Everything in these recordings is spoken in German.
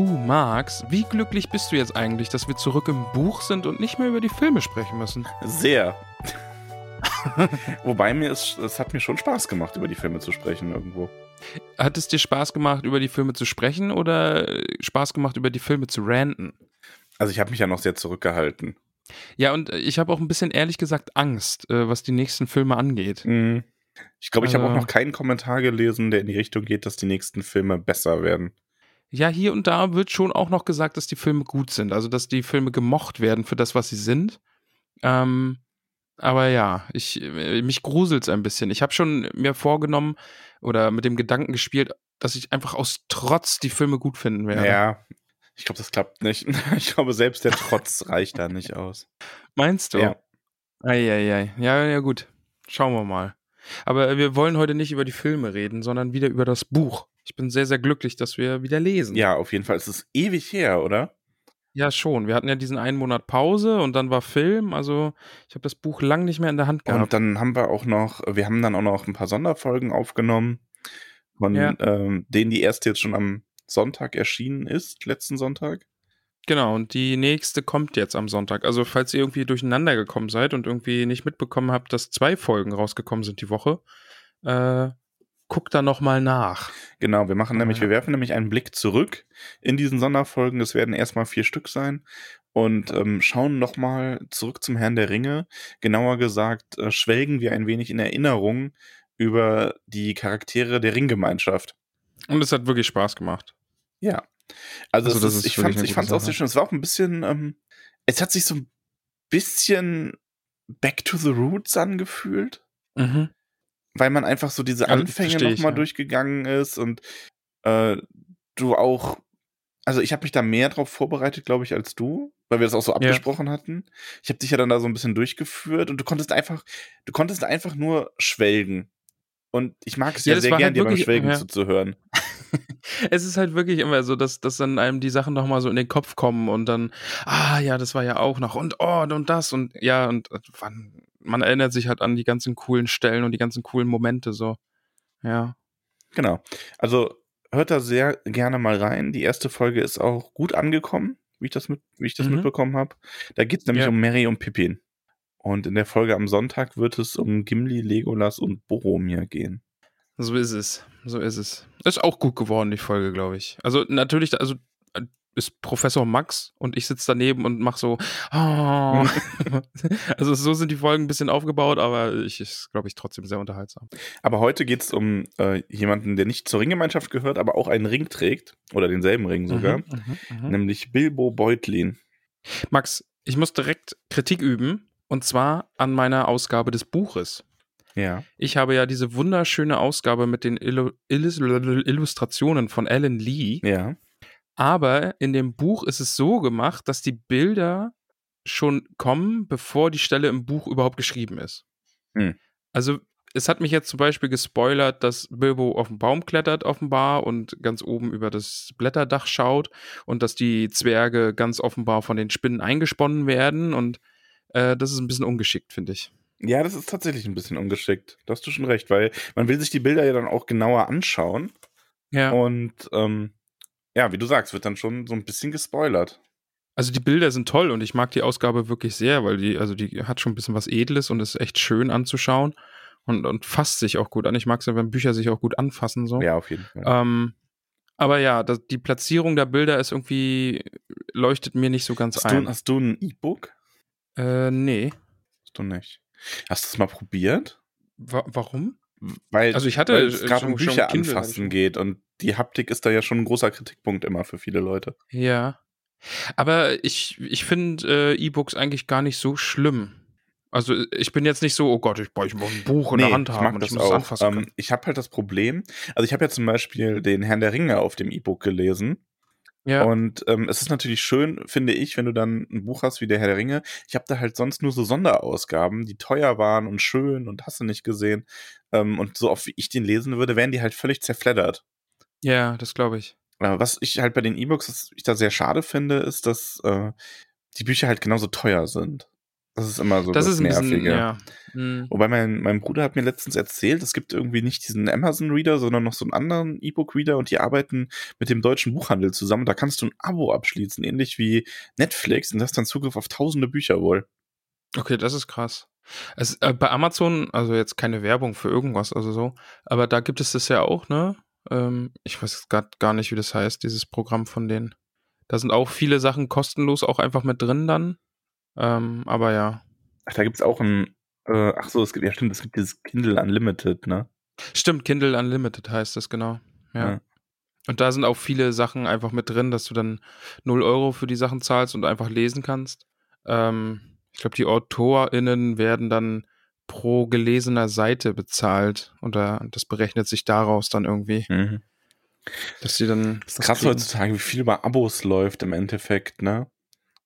Du Max, wie glücklich bist du jetzt eigentlich, dass wir zurück im Buch sind und nicht mehr über die Filme sprechen müssen? Sehr. Wobei mir es, es hat mir schon Spaß gemacht, über die Filme zu sprechen irgendwo. Hat es dir Spaß gemacht, über die Filme zu sprechen oder äh, Spaß gemacht, über die Filme zu ranten? Also ich habe mich ja noch sehr zurückgehalten. Ja, und ich habe auch ein bisschen ehrlich gesagt Angst, äh, was die nächsten Filme angeht. Mhm. Ich glaube, ich habe auch Also- noch keinen Kommentar gelesen, der in die Richtung geht, dass die nächsten Filme besser werden. Ja, hier und da wird schon auch noch gesagt, dass die Filme gut sind, also dass die Filme gemocht werden für das, was sie sind. Ähm, aber ja, ich, äh, mich gruselt's ein bisschen. Ich habe schon mir vorgenommen oder mit dem Gedanken gespielt, dass ich einfach aus Trotz die Filme gut finden werde. Ja, ich glaube, das klappt nicht. Ich glaube, selbst der Trotz reicht da nicht aus. Meinst du? Ja. Eieiei. Ja, ja, gut. Schauen wir mal. Aber wir wollen heute nicht über die Filme reden, sondern wieder über das Buch. Ich bin sehr, sehr glücklich, dass wir wieder lesen. Ja, auf jeden Fall. Es ist ewig her, oder? Ja, schon. Wir hatten ja diesen einen Monat Pause und dann war Film. Also ich habe das Buch lang nicht mehr in der Hand gehabt. Und dann haben wir auch noch, wir haben dann auch noch ein paar Sonderfolgen aufgenommen, von Ja. ähm, denen die erste jetzt schon am Sonntag erschienen ist, letzten Sonntag. Genau, und die nächste kommt jetzt am Sonntag. Also falls ihr irgendwie durcheinander gekommen seid und irgendwie nicht mitbekommen habt, dass zwei Folgen rausgekommen sind die Woche, äh, guckt da nochmal nach. Genau, wir machen nämlich, Ja. wir werfen nämlich einen Blick zurück in diesen Sonderfolgen. Es werden erstmal vier Stück sein und ähm, schauen nochmal zurück zum Herrn der Ringe. Genauer gesagt, äh, schwelgen wir ein wenig in Erinnerung über die Charaktere der Ringgemeinschaft. Und es hat wirklich Spaß gemacht. Ja. Also, Also es das ist, ist ich fand ich fand's auch sehr schön. Es war auch ein bisschen, ähm, es hat sich so ein bisschen back to the roots angefühlt, Mhm. Weil man einfach so diese Ja, Anfänge ich, nochmal ja. durchgegangen ist und äh, du auch, also ich habe mich da mehr drauf vorbereitet, glaube ich, als du, weil wir das auch so abgesprochen hatten. Ich habe dich ja dann da so ein bisschen durchgeführt und du konntest einfach, du konntest einfach nur schwelgen. Und ich mag es Ja, ja, sehr gern, halt dir beim Schwelgen ja. zuzuhören. Es ist halt wirklich immer so, dass, dass dann einem die Sachen nochmal so in den Kopf kommen und dann, ah ja, das war ja auch noch und oh und das und ja, und äh, wann, man erinnert sich halt an die ganzen coolen Stellen und die ganzen coolen Momente so. Ja. Genau. Also hört da sehr gerne mal rein. Die erste Folge ist auch gut angekommen, wie ich das, mit, wie ich das Mhm. mitbekommen habe. Da geht es nämlich Ja. um Mary und Pippin. Und in der Folge am Sonntag wird es um Gimli, Legolas und Boromir gehen. So ist es. So ist es. Ist auch gut geworden, die Folge, glaube ich. Also natürlich, also äh, ist Professor Max und ich sitze daneben und mach so. Oh. also so sind die Folgen ein bisschen aufgebaut, aber ich ist, glaube ich, trotzdem sehr unterhaltsam. Aber heute geht es um äh, jemanden, der nicht zur Ringgemeinschaft gehört, aber auch einen Ring trägt. Oder denselben Ring sogar. Mhm, mhm, mhm. Nämlich Bilbo Beutlin. Max, ich muss direkt Kritik üben und zwar an meiner Ausgabe des Buches. Ja. Ich habe ja diese wunderschöne Ausgabe mit den Illu Illus Illustrationen von Alan Lee. Ja. Aber in dem Buch ist es so gemacht, dass die Bilder schon kommen, bevor die Stelle im Buch überhaupt geschrieben ist. Hm. Also es hat mich jetzt zum Beispiel gespoilert, dass Bilbo auf den Baum klettert offenbar und ganz oben über das Blätterdach schaut und dass die Zwerge ganz offenbar von den Spinnen eingesponnen werden und äh, das ist ein bisschen ungeschickt, finde ich. Ja, das ist tatsächlich ein bisschen ungeschickt. Da hast du schon recht, weil man will sich die Bilder ja dann auch genauer anschauen. Ja. Und ähm, ja, wie du sagst, wird dann schon so ein bisschen gespoilert. Also die Bilder sind toll und ich mag die Ausgabe wirklich sehr, weil die, also die hat schon ein bisschen was Edles und ist echt schön anzuschauen und, und fasst sich auch gut an. Ich mag es ja, wenn Bücher sich auch gut anfassen so. Ja, auf jeden Fall. Ähm, aber ja, das, die Platzierung der Bilder ist irgendwie, leuchtet mir nicht so ganz hast, du, ein. hast du ein E-Book? Äh, nee. Hast du nicht. Hast du es mal probiert? Wa warum? Weil, Also ich hatte weil es gerade um Bücher anfassen geht und die Haptik ist da ja schon ein großer Kritikpunkt immer für viele Leute. Ja. Aber ich, ich finde äh, E-Books eigentlich gar nicht so schlimm. Also ich bin jetzt nicht so, oh Gott, ich brauche ein Buch in der Hand ich haben mag und das ich muss es auch. anfassen können. Ähm, ich habe halt das Problem, also ich habe ja zum Beispiel den Herrn der Ringe auf dem E-Book gelesen ja. und ähm, es ist natürlich schön, finde ich, wenn du dann ein Buch hast wie der Herr der Ringe. Ich habe da halt sonst nur so Sonderausgaben, die teuer waren und schön und hast du nicht gesehen. Ähm, und so oft wie ich den lesen würde, wären die halt völlig zerfleddert. Ja, das glaube ich. Äh, Was ich halt bei den E-Books, was ich da sehr schade finde, ist, dass äh, die Bücher halt genauso teuer sind. Das ist immer so das das, ist ein bisschen, Nervige. ja. Hm. Wobei mein, mein Bruder hat mir letztens erzählt, es gibt irgendwie nicht diesen Amazon-Reader, sondern noch so einen anderen E-Book-Reader und die arbeiten mit dem deutschen Buchhandel zusammen. Da kannst du ein Abo abschließen, ähnlich wie Netflix und hast dann Zugriff auf tausende Bücher wohl. Okay, das ist krass. Es, äh, bei Amazon, also jetzt keine Werbung für irgendwas, also so, aber da gibt es das ja auch, ne? Ähm, ich weiß gerade gar nicht, wie das heißt, dieses Programm von denen. Da sind auch viele Sachen kostenlos auch einfach mit drin dann. Ähm, aber ja. Ach, da gibt's auch ein, äh, ach so, es gibt, ja stimmt, es gibt dieses Kindle Unlimited, ne? Stimmt, Kindle Unlimited heißt das, genau. Ja. Ja. Und da sind auch viele Sachen einfach mit drin, dass du dann 0 Euro für die Sachen zahlst und einfach lesen kannst. Ähm, ich glaube, die AutorInnen werden dann pro gelesener Seite bezahlt da, das berechnet sich daraus dann irgendwie, Mhm. dass sie dann. Das ist krass kriegen. heutzutage, wie viel über Abos läuft im Endeffekt, ne?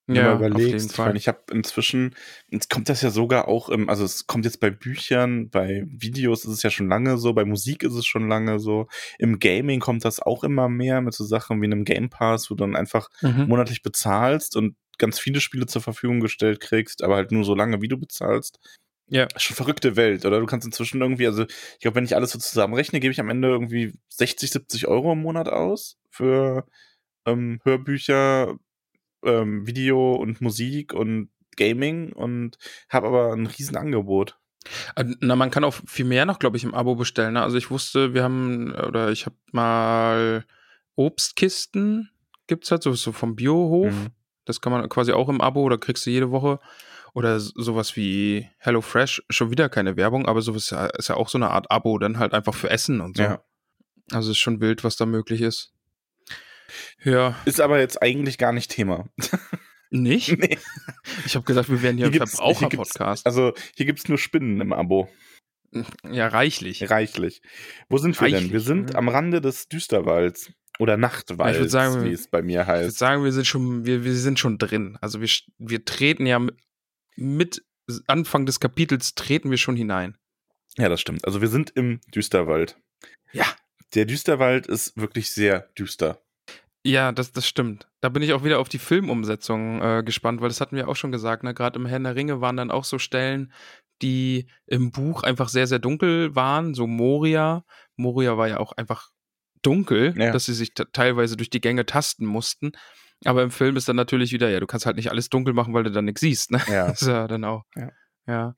Wenn Ja, du mal auf jeden überlegst, ich habe inzwischen, jetzt kommt das ja sogar auch im, also es kommt jetzt bei Büchern, bei Videos ist es ja schon lange so, bei Musik ist es schon lange so, im Gaming kommt das auch immer mehr mit so Sachen wie einem Game Pass, wo du dann einfach Mhm. monatlich bezahlst und ganz viele Spiele zur Verfügung gestellt kriegst, aber halt nur so lange, wie du bezahlst. Ja. Schon verrückte Welt, oder? Du kannst inzwischen irgendwie, also ich glaube, wenn ich alles so zusammenrechne, gebe ich am Ende irgendwie 60, 70 Euro im Monat aus für ähm, Hörbücher, ähm, Video und Musik und Gaming und habe aber ein riesen Angebot. Äh, Na, man kann auch viel mehr noch, glaube ich, im Abo bestellen. Ne? Also ich wusste, wir haben, oder ich habe mal Obstkisten, gibt's halt so, so vom Biohof. Mhm. Das kann man quasi auch im Abo oder kriegst du jede Woche. Oder sowas wie HelloFresh, schon wieder keine Werbung, aber sowas ist ja- ja auch so eine Art Abo, dann halt einfach für Essen und so. Ja. Also ist schon wild, was da möglich ist. Ja, Ist aber jetzt eigentlich gar nicht Thema. nicht? nee. Ich habe gesagt, wir wären hier, Hier ein Verbraucher-Podcast. Also hier gibt's nur Spinnen im Abo. Ja, reichlich. Reichlich. Wo sind wir denn? Reichlich, Wir sind ne? am Rande des Düsterwalds. Oder Nachtwalds, sagen, wie es bei mir Ich würde heißt. sagen, wir sind schon, wir, wir sind schon drin. Also wir, wir treten ja mit, Anfang des Kapitels treten wir schon hinein. Ja, das stimmt. Also wir sind im Düsterwald. Ja. Der Düsterwald ist wirklich sehr düster. Ja, das, das stimmt. Da bin ich auch wieder auf die Filmumsetzung äh, gespannt, weil das hatten wir auch schon gesagt. Ne? Gerade im Herrn der Ringe waren dann auch so Stellen, die im Buch einfach sehr, sehr dunkel waren. So Moria. Moria war ja auch einfach dunkel, Ja. dass sie sich teilweise durch die Gänge tasten mussten. Aber im Film ist dann natürlich wieder, ja, du kannst halt nicht alles dunkel machen, weil du dann nichts siehst. Ne? Ja. Das ist ja dann auch. Ja. ja.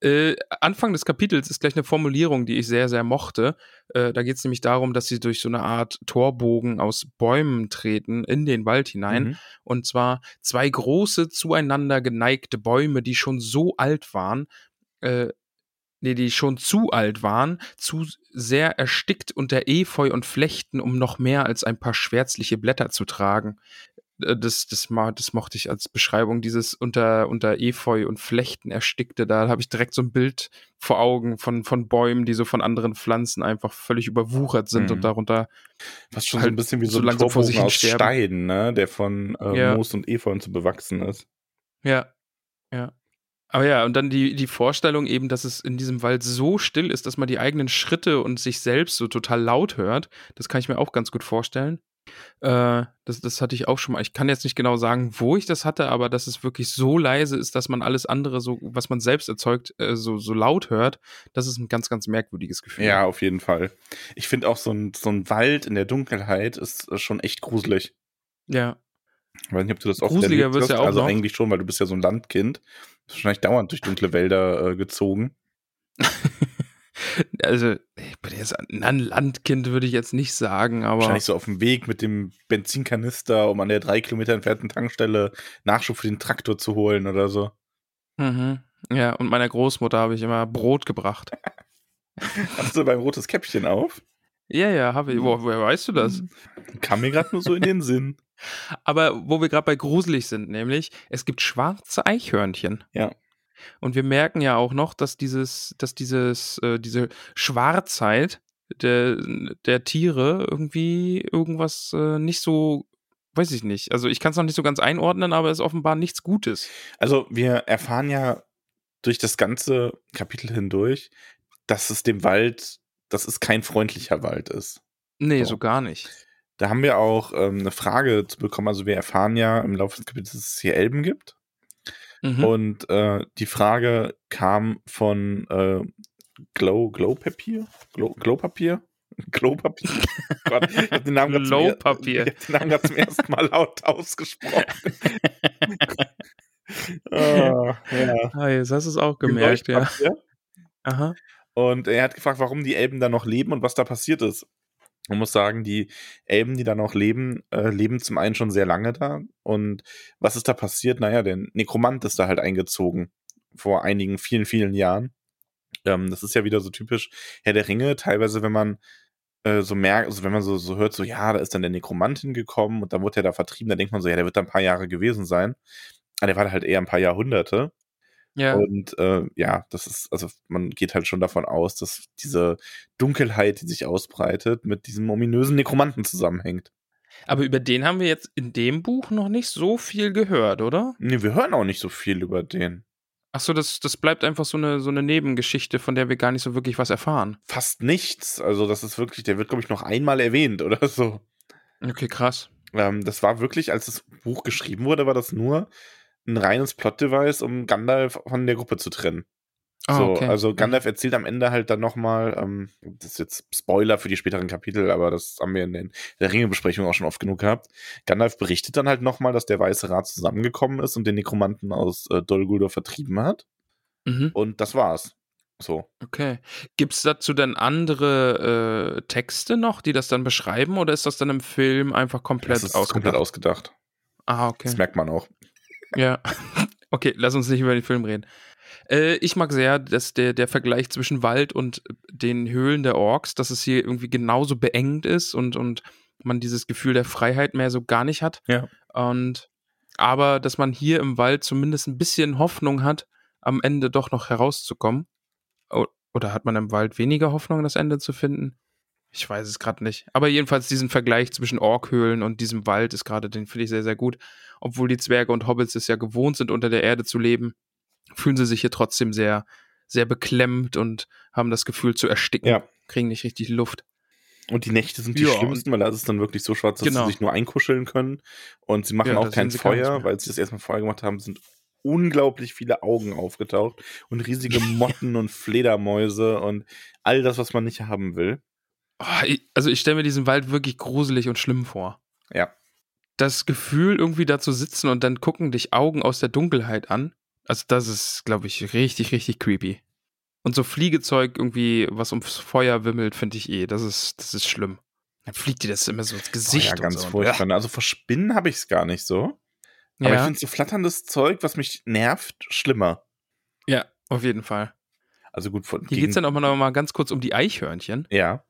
Äh, Anfang des Kapitels ist gleich eine Formulierung, die ich sehr, sehr mochte. Äh, da geht es nämlich darum, dass sie durch so eine Art Torbogen aus Bäumen treten in den Wald hinein. Mhm. Und zwar zwei große, zueinander geneigte Bäume, die schon so alt waren, äh, nee, die schon zu alt waren, zu sehr erstickt unter Efeu und Flechten, um noch mehr als ein paar schwärzliche Blätter zu tragen. Äh, Das, das, das mochte ich als Beschreibung, dieses unter, unter Efeu und Flechten erstickte. Da habe ich direkt so ein Bild vor Augen von, von Bäumen, die so von anderen Pflanzen einfach völlig überwuchert sind Mhm. und darunter. Fast schon so halt ein bisschen wie so so ein vor sich aus. Stein, ne? Der von äh, Ja. Moos und Efeu und so bewachsen ist. Ja, ja. Aber ja, und dann die, die Vorstellung eben, dass es in diesem Wald so still ist, dass man die eigenen Schritte und sich selbst so total laut hört, das kann ich mir auch ganz gut vorstellen. Äh, das, das hatte ich auch schon mal. Ich kann jetzt nicht genau sagen, wo ich das hatte, aber dass es wirklich so leise ist, dass man alles andere, so, was man selbst erzeugt, äh, so, so laut hört, das ist ein ganz, ganz merkwürdiges Gefühl. Ja, auf jeden Fall. Ich finde auch so ein, so ein Wald in der Dunkelheit ist äh, schon echt gruselig. Ja. Ich weiß nicht, ob du das auch Gruseliger hast. ja auch Also noch. eigentlich schon, weil du bist ja so ein Landkind. Wahrscheinlich dauernd durch dunkle Wälder äh, gezogen. Also, ich bin jetzt ein ein Landkind, würde ich jetzt nicht sagen, aber. Wahrscheinlich so auf dem Weg mit dem Benzinkanister, um an der drei Kilometer entfernten Tankstelle Nachschub für den Traktor zu holen oder so. Mhm. Ja, und meiner Großmutter habe ich immer Brot gebracht. Hast du beim rotes Käppchen auf? Ja, ja, habe ich. Wo, woher weißt du das? Kam mir gerade nur so in den Sinn. Aber wo wir gerade bei gruselig sind, nämlich, es gibt schwarze Eichhörnchen. Ja. Und wir merken ja auch noch, dass dieses, dass dieses, äh, diese Schwarzheit der, der Tiere irgendwie irgendwas äh, nicht so, weiß ich nicht. Also ich kann es noch nicht so ganz einordnen, aber es ist offenbar nichts Gutes. Also wir erfahren ja durch das ganze Kapitel hindurch, dass es dem Wald, dass es kein freundlicher Wald ist. Nee, so, so gar nicht. Da haben wir auch ähm, eine Frage zu bekommen. Also wir erfahren ja im Laufe des Kapitels, dass es hier Elben gibt. Mhm. Und äh, die Frage kam von äh, Glow, Glowpapier? Glow, Glowpapier? Glowpapier? Gott, ich habe den Namen gerade zum, er zum, ersten Mal laut ausgesprochen. oh, ja. Ah, jetzt hast du es auch gemerkt, ja. Aha. Und er hat gefragt, warum die Elben da noch leben und was da passiert ist. Man muss sagen, die Elben, die da noch leben, äh, leben zum einen schon sehr lange da. Und was ist da passiert? Naja, der Nekromant ist da halt eingezogen. Vor einigen, vielen, vielen Jahren. Ähm, das ist ja wieder so typisch Herr der Ringe. Teilweise, wenn man äh, so merkt, also wenn man so, so hört, so, ja, da ist dann der Nekromant hingekommen und dann wurde er da vertrieben, dann denkt man so, ja, der wird da ein paar Jahre gewesen sein. Aber der war halt eher ein paar Jahrhunderte. Ja. Und äh, ja, das ist, also man geht halt schon davon aus, dass diese Dunkelheit, die sich ausbreitet, mit diesem ominösen Nekromanten zusammenhängt. Aber über den haben wir jetzt in dem Buch noch nicht so viel gehört, oder? Nee, wir hören auch nicht so viel über den. Achso, das, das bleibt einfach so eine, so eine Nebengeschichte, von der wir gar nicht so wirklich was erfahren. Fast nichts. Also, das ist wirklich, der wird, glaube ich, noch einmal erwähnt oder so. Okay, krass. Ähm, das war wirklich, als das Buch geschrieben wurde, war das nur ein reines Plot-Device, um Gandalf von der Gruppe zu trennen. Ah, so, okay. also Gandalf erzählt am Ende halt dann nochmal, ähm, das ist jetzt Spoiler für die späteren Kapitel, aber das haben wir in, den, in der Ringe-Besprechung auch schon oft genug gehabt. Gandalf berichtet dann halt nochmal, dass der Weiße Rat zusammengekommen ist und den Nekromanten aus äh, Dol Guldur vertrieben hat. Mhm. Und das war's. So. Okay. Gibt's dazu dann andere äh, Texte noch, die das dann beschreiben, oder ist das dann im Film einfach komplett das ist ausgedacht? komplett ausgedacht. Ah, okay. Das merkt man auch. Ja. Okay, lass uns nicht über den Film reden. Äh, ich mag sehr, dass der, der Vergleich zwischen Wald und den Höhlen der Orks, dass es hier irgendwie genauso beengt ist und, und man dieses Gefühl der Freiheit mehr so gar nicht hat. Ja. Und aber dass man hier im Wald zumindest ein bisschen Hoffnung hat, am Ende doch noch herauszukommen. Oder hat man im Wald weniger Hoffnung, das Ende zu finden? Ich weiß es gerade nicht. Aber jedenfalls diesen Vergleich zwischen Orkhöhlen und diesem Wald ist gerade, den finde ich sehr, sehr gut. Obwohl die Zwerge und Hobbits es ja gewohnt sind, unter der Erde zu leben, fühlen sie sich hier trotzdem sehr, sehr beklemmt und haben das Gefühl zu ersticken. Ja. Kriegen nicht richtig Luft. Und die Nächte sind die ja, schlimmsten, weil da ist es dann wirklich so schwarz, dass genau. sie sich nur einkuscheln können. Und sie machen ja, auch kein Feuer, weil sie das erstmal Feuer gemacht haben, sind unglaublich viele Augen aufgetaucht und riesige Motten und Fledermäuse und all das, was man nicht haben will. Oh, also ich stelle mir diesen Wald wirklich gruselig und schlimm vor. Ja. Das Gefühl, irgendwie da zu sitzen und dann gucken dich Augen aus der Dunkelheit an. Also das ist, glaube ich, richtig, richtig creepy. Und so Fliegezeug irgendwie, was ums Feuer wimmelt, finde ich eh. Das ist, das ist schlimm. Dann fliegt dir das immer so ins Gesicht. Oh ja, ganz so. furchtbar. Ja. Also vor Spinnen habe ich es gar nicht so. Aber ja. ich finde so flatterndes Zeug, was mich nervt, schlimmer. Ja, auf jeden Fall. Also gut. Von, Hier geht es dann auch mal, noch mal ganz kurz um die Eichhörnchen. Ja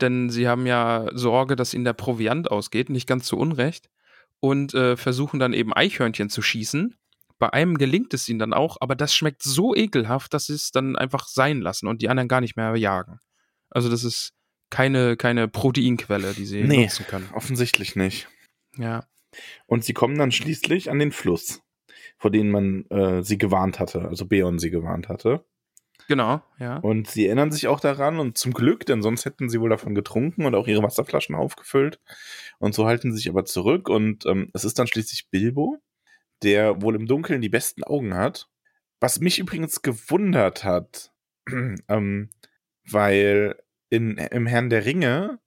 denn sie haben ja Sorge, dass ihnen der Proviant ausgeht, nicht ganz zu Unrecht, und äh, versuchen dann eben Eichhörnchen zu schießen. Bei einem gelingt es ihnen dann auch, aber das schmeckt so ekelhaft, dass sie es dann einfach sein lassen und die anderen gar nicht mehr jagen. Also das ist keine, keine Proteinquelle, die sie nee, nutzen können. Offensichtlich nicht. Ja. Und sie kommen dann schließlich an den Fluss, vor dem man äh, sie gewarnt hatte, also Beon sie gewarnt hatte. Genau, ja. Und sie erinnern sich auch daran und zum Glück, denn sonst hätten sie wohl davon getrunken und auch ihre Wasserflaschen aufgefüllt. Und so halten sie sich aber zurück und ähm, es ist dann schließlich Bilbo, der wohl im Dunkeln die besten Augen hat. Was mich übrigens gewundert hat, ähm, weil in, im Herrn der Ringe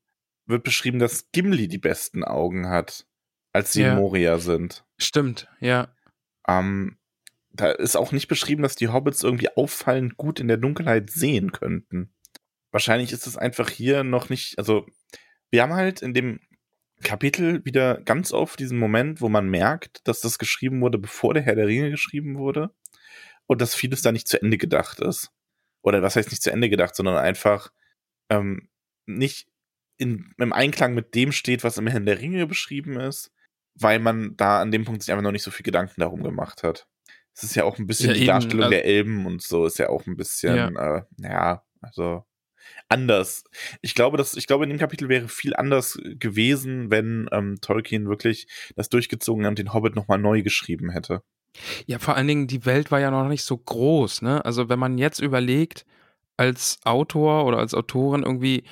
wird beschrieben, dass Gimli die besten Augen hat, als sie ja. in Moria sind. Stimmt, ja. Ähm, da ist auch nicht beschrieben, dass die Hobbits irgendwie auffallend gut in der Dunkelheit sehen könnten. Wahrscheinlich ist es einfach hier noch nicht, also wir haben halt in dem Kapitel wieder ganz oft diesen Moment, wo man merkt, dass das geschrieben wurde, bevor der Herr der Ringe geschrieben wurde und dass vieles da nicht zu Ende gedacht ist. oder was heißt nicht zu Ende gedacht, sondern einfach ähm, nicht in, im Einklang mit dem steht, was im Herrn der Ringe beschrieben ist, weil man da an dem Punkt sich einfach noch nicht so viel Gedanken darum gemacht hat. Es ist ja auch ein bisschen Ja, die eben, Darstellung also- der Elben und so ist ja auch ein bisschen, äh, ja, also anders. Ich glaube, dass, ich glaube, in dem Kapitel wäre viel anders gewesen, wenn ähm, Tolkien wirklich das durchgezogen und den Hobbit nochmal neu geschrieben hätte. Ja, vor allen Dingen, die Welt war ja noch nicht so groß, ne? Also, wenn man jetzt überlegt, als Autor oder als Autorin irgendwie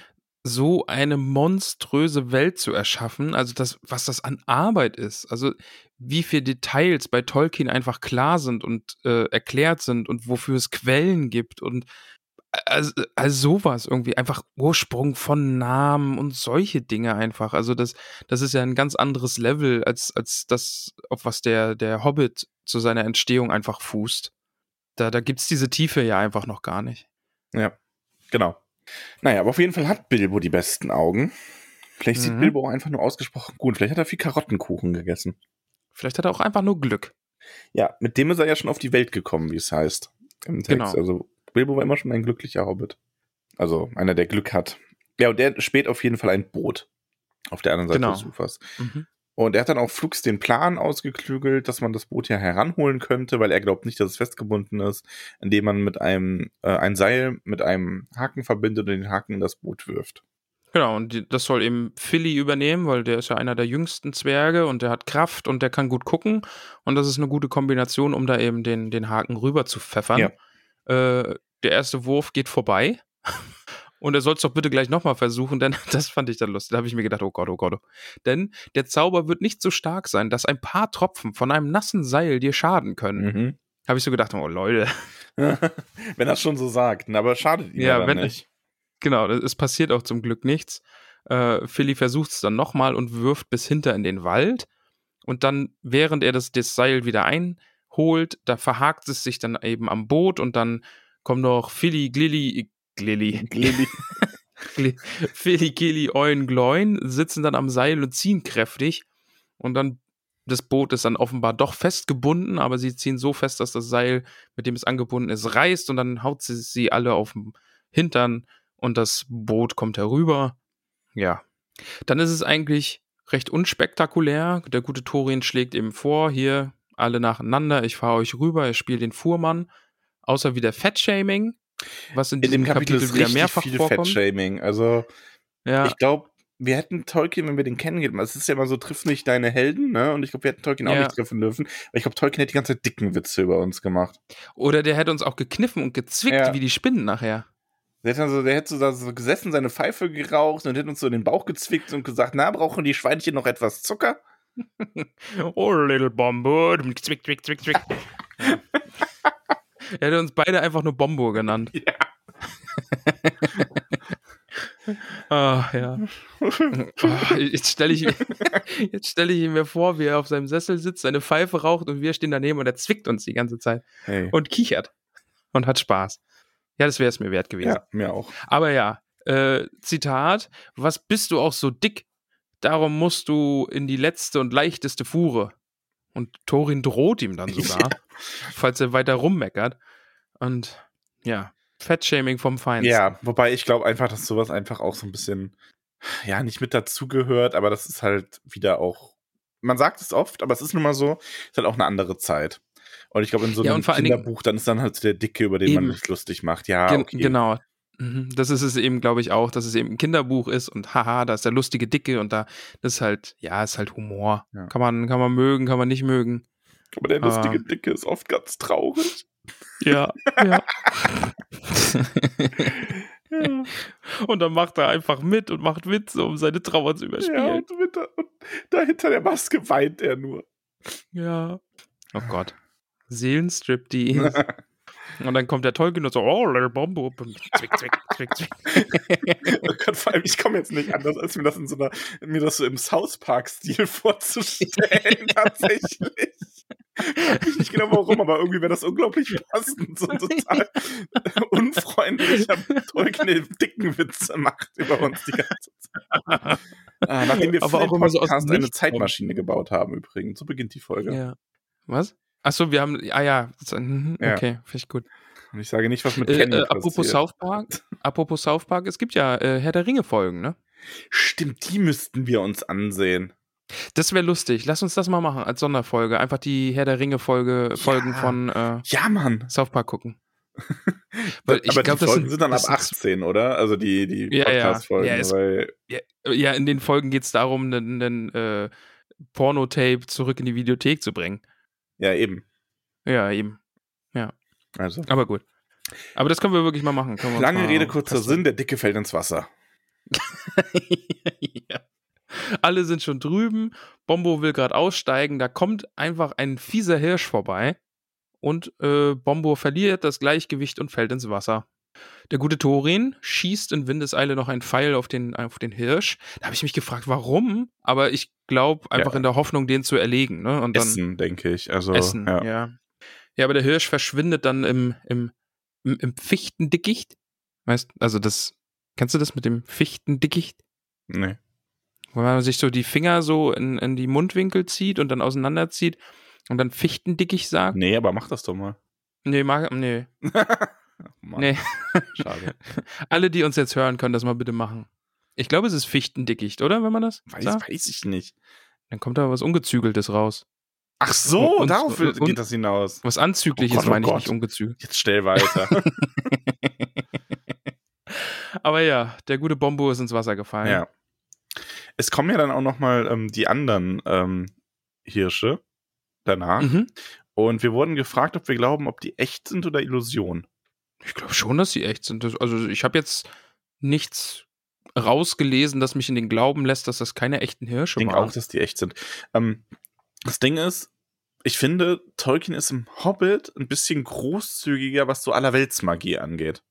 so eine monströse Welt zu erschaffen, also das, was das an Arbeit ist, also wie viele Details bei Tolkien einfach klar sind und äh, erklärt sind und wofür es Quellen gibt und also, also sowas irgendwie, einfach Ursprung von Namen und solche Dinge einfach. Also das, das ist ja ein ganz anderes Level als, als das, auf was der, der Hobbit zu seiner Entstehung einfach fußt. Da, da gibt's diese Tiefe ja einfach noch gar nicht. Ja, genau. Naja, aber auf jeden Fall hat Bilbo die besten Augen. Vielleicht sieht Mhm. Bilbo auch einfach nur ausgesprochen gut. Vielleicht hat er viel Karottenkuchen gegessen. Vielleicht hat er auch einfach nur Glück. Ja, mit dem ist er ja schon auf die Welt gekommen, wie es heißt im Text. Genau. Also Bilbo war immer schon ein glücklicher Hobbit. Also einer, der Glück hat. Ja, und der späht auf jeden Fall ein Boot auf der anderen Seite Genau. des Ufers. Mhm. Und er hat dann auch flugs den Plan ausgeklügelt, dass man das Boot ja heranholen könnte, weil er glaubt nicht, dass es festgebunden ist, indem man mit einem äh, ein Seil mit einem Haken verbindet und den Haken in das Boot wirft. Genau, und die, das soll eben Philly übernehmen, weil der ist ja einer der jüngsten Zwerge und der hat Kraft und der kann gut gucken. Und das ist eine gute Kombination, um da eben den, den Haken rüber zu pfeffern. Ja. Äh, der erste Wurf geht vorbei. Und er soll es doch bitte gleich nochmal versuchen, denn das fand ich dann lustig. Da habe ich mir gedacht, oh Gott, oh Gott. oh. Denn der Zauber wird nicht so stark sein, dass ein paar Tropfen von einem nassen Seil dir schaden können. Mhm. Habe ich so gedacht, oh Leute. wenn er es schon so sagt, na, aber schadet ihm Ja, ja, wenn- nicht. Genau, es passiert auch zum Glück nichts. Äh, Philly versucht es dann nochmal und wirft bis hinter in den Wald. Und dann, während er das, das Seil wieder einholt, da verhakt es sich dann eben am Boot und dann kommen noch Philly, Glilly, Glilly, Lilly. Gli- Philly, Gilly, Euen, Gloin sitzen dann am Seil und ziehen kräftig. Und dann, das Boot ist dann offenbar doch festgebunden, aber sie ziehen so fest, dass das Seil, mit dem es angebunden ist, reißt und dann haut sie sie alle auf dem Hintern und das Boot kommt herüber. Ja. Dann ist es eigentlich recht unspektakulär. Der gute Thorin schlägt eben vor, hier alle nacheinander, ich fahre euch rüber, ich spiele den Fuhrmann. Außer wieder Fettshaming, was in In diesem dem Kapitel ist wieder mehrfach viel vorkommt. Fettshaming. Also Ja, ich glaube, wir hätten Tolkien, wenn wir den kennengelernt, es ist ja immer so, triff nicht deine Helden, ne? Und ich glaube, wir hätten Tolkien auch Ja. nicht treffen dürfen. Weil ich glaube, Tolkien hätte die ganze Zeit dicken Witze über uns gemacht. oder der hätte uns auch gekniffen und gezwickt Ja. wie die Spinnen nachher. Der hätte, so, der hätte so so gesessen, seine Pfeife geraucht und hätte uns so in den Bauch gezwickt und gesagt, na, brauchen die Schweinchen noch etwas Zucker? Oh, little Bombo. Zwick, zwick, zwick, zwick. Ja. er hätte uns beide einfach nur Bombo genannt. Ja. Ah, ja. Oh, jetzt stelle ich, jetzt stell ich mir vor, wie er auf seinem Sessel sitzt, seine Pfeife raucht und wir stehen daneben und er zwickt uns die ganze Zeit Hey. und kichert und hat Spaß. Ja, das wäre es mir wert gewesen. Ja, mir auch. Aber ja, äh, Zitat, was bist du auch so dick? Darum musst du in die letzte und leichteste Fuhre. Und Thorin droht ihm dann sogar, falls er weiter rummeckert. Und ja, Fettshaming vom Feinsten. Ja, wobei ich glaube einfach, dass sowas einfach auch so ein bisschen, ja, nicht mit dazugehört, aber das ist halt wieder auch, man sagt es oft, aber es ist nun mal so, ist halt auch eine andere Zeit. Und ich glaube, in so Ja, einem Dingen- Kinderbuch, dann ist dann halt der Dicke, über den man Eben. sich lustig macht. Ja, Gen okay. Genau. Mhm. Das ist es eben, glaube ich, auch, dass es eben ein Kinderbuch ist und haha, da ist der lustige Dicke und da das ist halt, ja, ist halt Humor. Ja. Kann man, kann man mögen, kann man nicht mögen. Aber der lustige Ah. Dicke ist oft ganz traurig. Ja, ja. und dann macht er einfach mit und macht Witze, um seine Trauer zu Ja, überspielen. und, mit und dahinter der Maske weint er nur. Ja. Oh Gott. Seelenstriptease. und dann kommt der Tolkien und so, oh, little Bombo. Zwick, zwick, zwick, zwick. Oh Gott, vor allem, ich komme jetzt nicht anders, als mir das in so einer, mir das so im South Park-Stil vorzustellen, tatsächlich. Weiß ich nicht genau warum, aber irgendwie wäre das unglaublich passend. So ein total unfreundlicher Tolkien, der dicken Witze macht über uns die ganze Zeit. Ah, nachdem wir Aber für auch den immer so Podcast eine Zeitmaschine gebaut haben, übrigens. So beginnt die Folge. ja. Was? Achso, wir haben, ah ja, mhm, Ja. okay, finde ich gut. Und ich sage nicht, was mit Äh, Kenny äh, passiert. apropos South Park, apropos South Park, es gibt ja äh, Herr der Ringe Folgen, ne? Stimmt, die müssten wir uns ansehen. Das wäre lustig. Lass uns das mal machen als Sonderfolge. Einfach die Herr der Ringe Folge, Folgen Ja. von äh, Ja, Mann. South Park gucken. Weil ich Aber glaube, die das Folgen sind, sind dann ab das sind 18, oder? Also die, die Ja, ja. Podcast-Folgen. Ja, es- Ja, ja, in den Folgen geht es darum, einen, einen äh, Pornotape zurück in die Videothek zu bringen. Ja, eben. Ja, eben. Also. Aber gut. Aber das können wir wirklich mal machen. Lange mal Rede, kurzer festlegen. Sinn, der Dicke fällt ins Wasser. ja. Alle sind schon drüben. Bombo will gerade aussteigen. Da kommt einfach ein fieser Hirsch vorbei. Und äh, Bombo verliert das Gleichgewicht und fällt ins Wasser. Der gute Thorin schießt in Windeseile noch einen Pfeil auf den, auf den Hirsch. Da habe ich mich gefragt, warum? Aber ich glaube, einfach Ja. in der Hoffnung, den zu erlegen. Ne? Und dann Essen, denke ich. Also, Essen, ja. ja. ja. aber der Hirsch verschwindet dann im, im, im, im Fichtendickicht. Weißt also das, kennst du das mit dem Fichtendickicht? Nee. Wo man sich so die Finger so in, in die Mundwinkel zieht und dann auseinanderzieht und dann Fichtendickicht sagt? Nee, aber mach das doch mal. Nee, mag, nee. Mann, Nee. Schade. Alle, die uns jetzt hören, können das mal bitte machen. Ich glaube, es ist Fichtendickicht, oder? Wenn man das Weiß, sagt? weiß ich nicht. Dann kommt da was Ungezügeltes raus. Ach so, Und- darauf und- geht das hinaus. Was Anzügliches Oh Gott, oh meine ich Gott. nicht ungezügelt. Jetzt stell weiter. Aber ja, der gute Bombo ist ins Wasser gefallen. ja. Es kommen ja dann auch noch mal ähm, die anderen ähm, Hirsche danach. Mhm. Und wir wurden gefragt, ob wir glauben, ob die echt sind oder Illusion. Ich glaube schon, dass sie echt sind. Also ich habe jetzt nichts rausgelesen, das mich in den Glauben lässt, dass das keine echten Hirsche Ich denke waren. auch, dass die echt sind. Ähm, das Ding ist, ich finde, Tolkien ist im Hobbit ein bisschen großzügiger, was so Allerweltsmagie angeht.